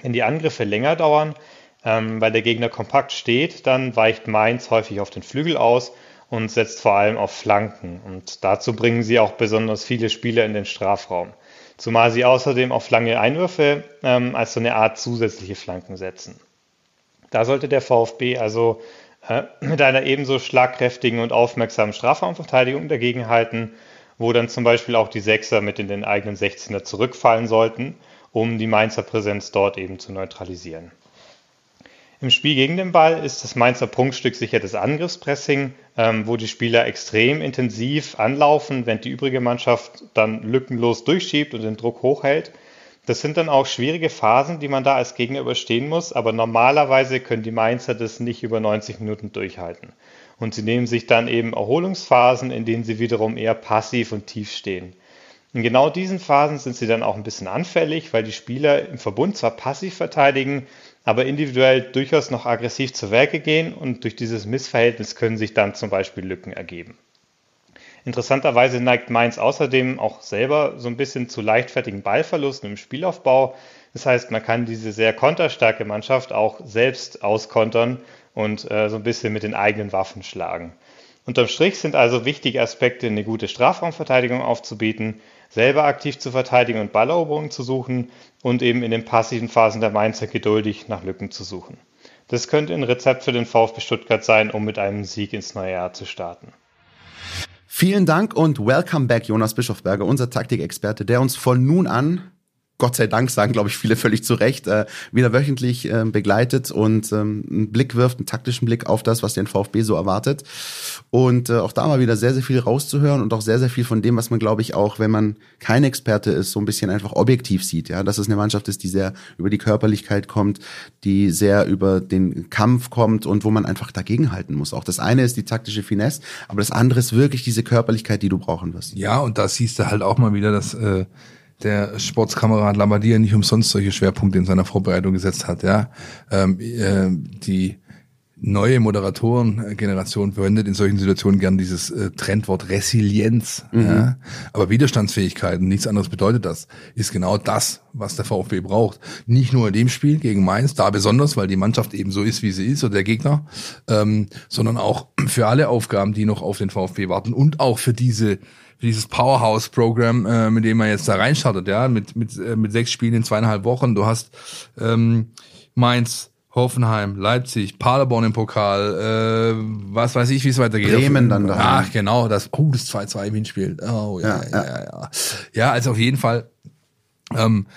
Wenn die Angriffe länger dauern, weil der Gegner kompakt steht, dann weicht Mainz häufig auf den Flügel aus und setzt vor allem auf Flanken. Und dazu bringen sie auch besonders viele Spieler in den Strafraum. Zumal sie außerdem auf lange Einwürfe ähm, als so eine Art zusätzliche Flanken setzen. Da sollte der VfB also äh, mit einer ebenso schlagkräftigen und aufmerksamen Strafraumverteidigung dagegenhalten, wo dann zum Beispiel auch die Sechser mit in den eigenen 16er zurückfallen sollten, um die Mainzer Präsenz dort eben zu neutralisieren. Im Spiel gegen den Ball ist das Mainzer Prunkstück sicher das Angriffspressing, ähm, wo die Spieler extrem intensiv anlaufen, während die übrige Mannschaft dann lückenlos durchschiebt und den Druck hochhält. Das sind dann auch schwierige Phasen, die man da als Gegner überstehen muss, aber normalerweise können die Mainzer das nicht über 90 Minuten durchhalten. Und sie nehmen sich dann eben Erholungsphasen, in denen sie wiederum eher passiv und tief stehen. In genau diesen Phasen sind sie dann auch ein bisschen anfällig, weil die Spieler im Verbund zwar passiv verteidigen, aber individuell durchaus noch aggressiv zu Werke gehen und durch dieses Missverhältnis können sich dann zum Beispiel Lücken ergeben. Interessanterweise neigt Mainz außerdem auch selber so ein bisschen zu leichtfertigen Ballverlusten im Spielaufbau. Das heißt, man kann diese sehr konterstarke Mannschaft auch selbst auskontern und äh, so ein bisschen mit den eigenen Waffen schlagen. Unterm Strich sind also wichtige Aspekte, eine gute Strafraumverteidigung aufzubieten, selber aktiv zu verteidigen und Balleroberungen zu suchen und eben in den passiven Phasen der Mainzer geduldig nach Lücken zu suchen. Das könnte ein Rezept für den VfB Stuttgart sein, um mit einem Sieg ins neue Jahr zu starten. Vielen Dank und welcome back, Jonas Bischofberger, unser Taktikexperte, der uns von nun an Gott sei Dank sagen, glaube ich, viele völlig zu Recht, äh, wieder wöchentlich äh, begleitet und ähm, einen Blick wirft, einen taktischen Blick auf das, was den VfB so erwartet. Und äh, auch da mal wieder sehr, sehr viel rauszuhören und auch sehr, sehr viel von dem, was man, glaube ich, auch, wenn man kein Experte ist, so ein bisschen einfach objektiv sieht. Ja, dass es eine Mannschaft ist, die sehr über die Körperlichkeit kommt, die sehr über den Kampf kommt und wo man einfach dagegenhalten muss. Auch das eine ist die taktische Finesse, aber das andere ist wirklich diese Körperlichkeit, die du brauchen wirst. Ja, und da siehst du halt auch mal wieder, dass äh, der Sportskamerad Labadia nicht umsonst solche Schwerpunkte in seiner Vorbereitung gesetzt hat. Ja, ähm, äh, die neue Moderatorengeneration verwendet in solchen Situationen gern dieses äh, Trendwort Resilienz. Mhm. Ja? Aber Widerstandsfähigkeit, nichts anderes bedeutet das, ist genau das, was der VfB braucht. Nicht nur in dem Spiel gegen Mainz, da besonders, weil die Mannschaft eben so ist, wie sie ist, oder der Gegner, ähm, sondern auch für alle Aufgaben, die noch auf den VfB warten und auch für diese dieses Powerhouse-Programm, äh, mit dem man jetzt da reinstartet, ja, mit, mit, äh, mit sechs Spielen in zweieinhalb Wochen. Du hast ähm, Mainz, Hoffenheim, Leipzig, Paderborn im Pokal, äh, was weiß ich, wie es weitergeht. Bremen dann da. Ach, genau, das, oh, das 2-2 im Hinspiel. Oh, ja, ja, ja, ja, ja. Also auf jeden Fall ähm,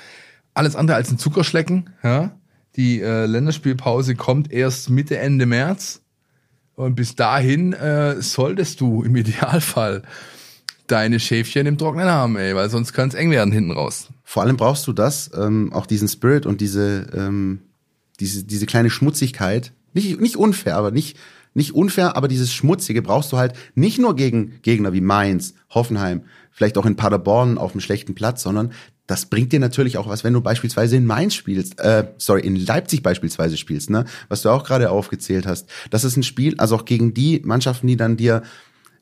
alles andere als ein Zuckerschlecken, ja. Die äh, Länderspielpause kommt erst Mitte, Ende März. Und bis dahin äh, solltest du im Idealfall deine Schäfchen im Trocknen haben, ey, weil sonst kann es eng werden hinten raus. Vor allem brauchst du das, ähm, auch diesen Spirit und diese, ähm, diese, diese kleine Schmutzigkeit. Nicht, nicht unfair, aber nicht, nicht unfair, aber dieses Schmutzige brauchst du halt nicht nur gegen Gegner wie Mainz, Hoffenheim, vielleicht auch in Paderborn auf einem schlechten Platz, sondern das bringt dir natürlich auch was, wenn du beispielsweise in Mainz spielst, äh, sorry, in Leipzig beispielsweise spielst, ne? Was du auch gerade aufgezählt hast. Das ist ein Spiel, also auch gegen die Mannschaften, die dann dir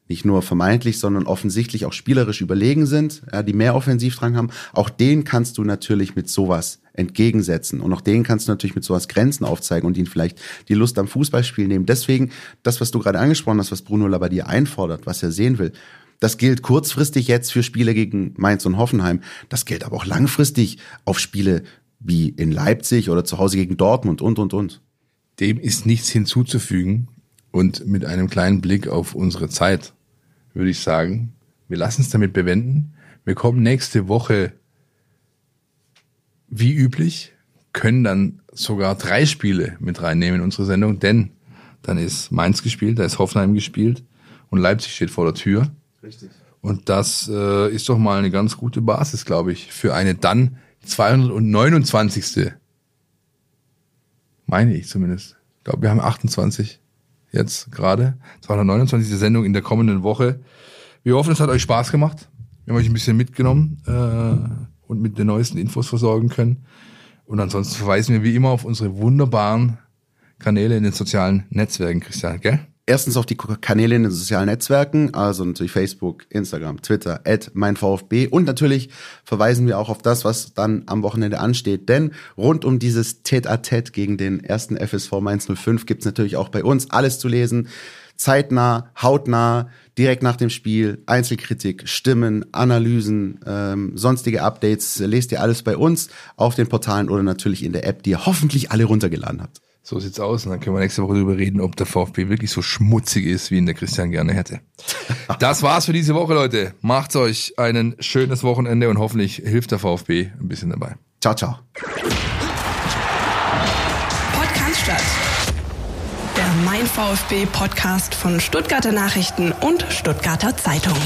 nicht nur vermeintlich, sondern offensichtlich auch spielerisch überlegen sind, ja, die mehr Offensivdrang haben, auch denen kannst du natürlich mit sowas entgegensetzen. Und auch denen kannst du natürlich mit sowas Grenzen aufzeigen und ihnen vielleicht die Lust am Fußballspiel nehmen. Deswegen, das, was du gerade angesprochen hast, was Bruno Labbadia einfordert, was er sehen will, das gilt kurzfristig jetzt für Spiele gegen Mainz und Hoffenheim. Das gilt aber auch langfristig auf Spiele wie in Leipzig oder zu Hause gegen Dortmund und, und, und. Dem ist nichts hinzuzufügen. Und mit einem kleinen Blick auf unsere Zeit würde ich sagen, wir lassen es damit bewenden. Wir kommen nächste Woche wie üblich, können dann sogar drei Spiele mit reinnehmen in unsere Sendung, denn dann ist Mainz gespielt, da ist Hoffenheim gespielt und Leipzig steht vor der Tür. Richtig. Und das äh, ist doch mal eine ganz gute Basis, glaube ich, für eine dann 229. Meine ich zumindest. Ich glaube, wir haben 28 jetzt gerade. 229. Sendung in der kommenden Woche. Wir hoffen, es hat euch Spaß gemacht. Wir haben euch ein bisschen mitgenommen äh, und mit den neuesten Infos versorgen können. Und ansonsten verweisen wir wie immer auf unsere wunderbaren Kanäle in den sozialen Netzwerken, Christian, gell? Erstens auf die Kanäle in den sozialen Netzwerken, also natürlich Facebook, Instagram, Twitter, at meinVfB. Und natürlich verweisen wir auch auf das, was dann am Wochenende ansteht, denn rund um dieses Tête-à-Tête gegen den ersten FSV Mainz 05 gibt's natürlich auch bei uns alles zu lesen, zeitnah, hautnah, direkt nach dem Spiel, Einzelkritik, Stimmen, Analysen, ähm, sonstige Updates, lest ihr alles bei uns auf den Portalen oder natürlich in der App, die ihr hoffentlich alle runtergeladen habt. So sieht's aus. Und dann können wir nächste Woche darüber reden, ob der VfB wirklich so schmutzig ist, wie ihn der Christian gerne hätte. Das war's für diese Woche, Leute. Macht's euch ein schönes Wochenende und hoffentlich hilft der VfB ein bisschen dabei. Ciao, ciao. Podcast statt. Der Mein VfB Podcast von Stuttgarter Nachrichten und Stuttgarter Zeitung.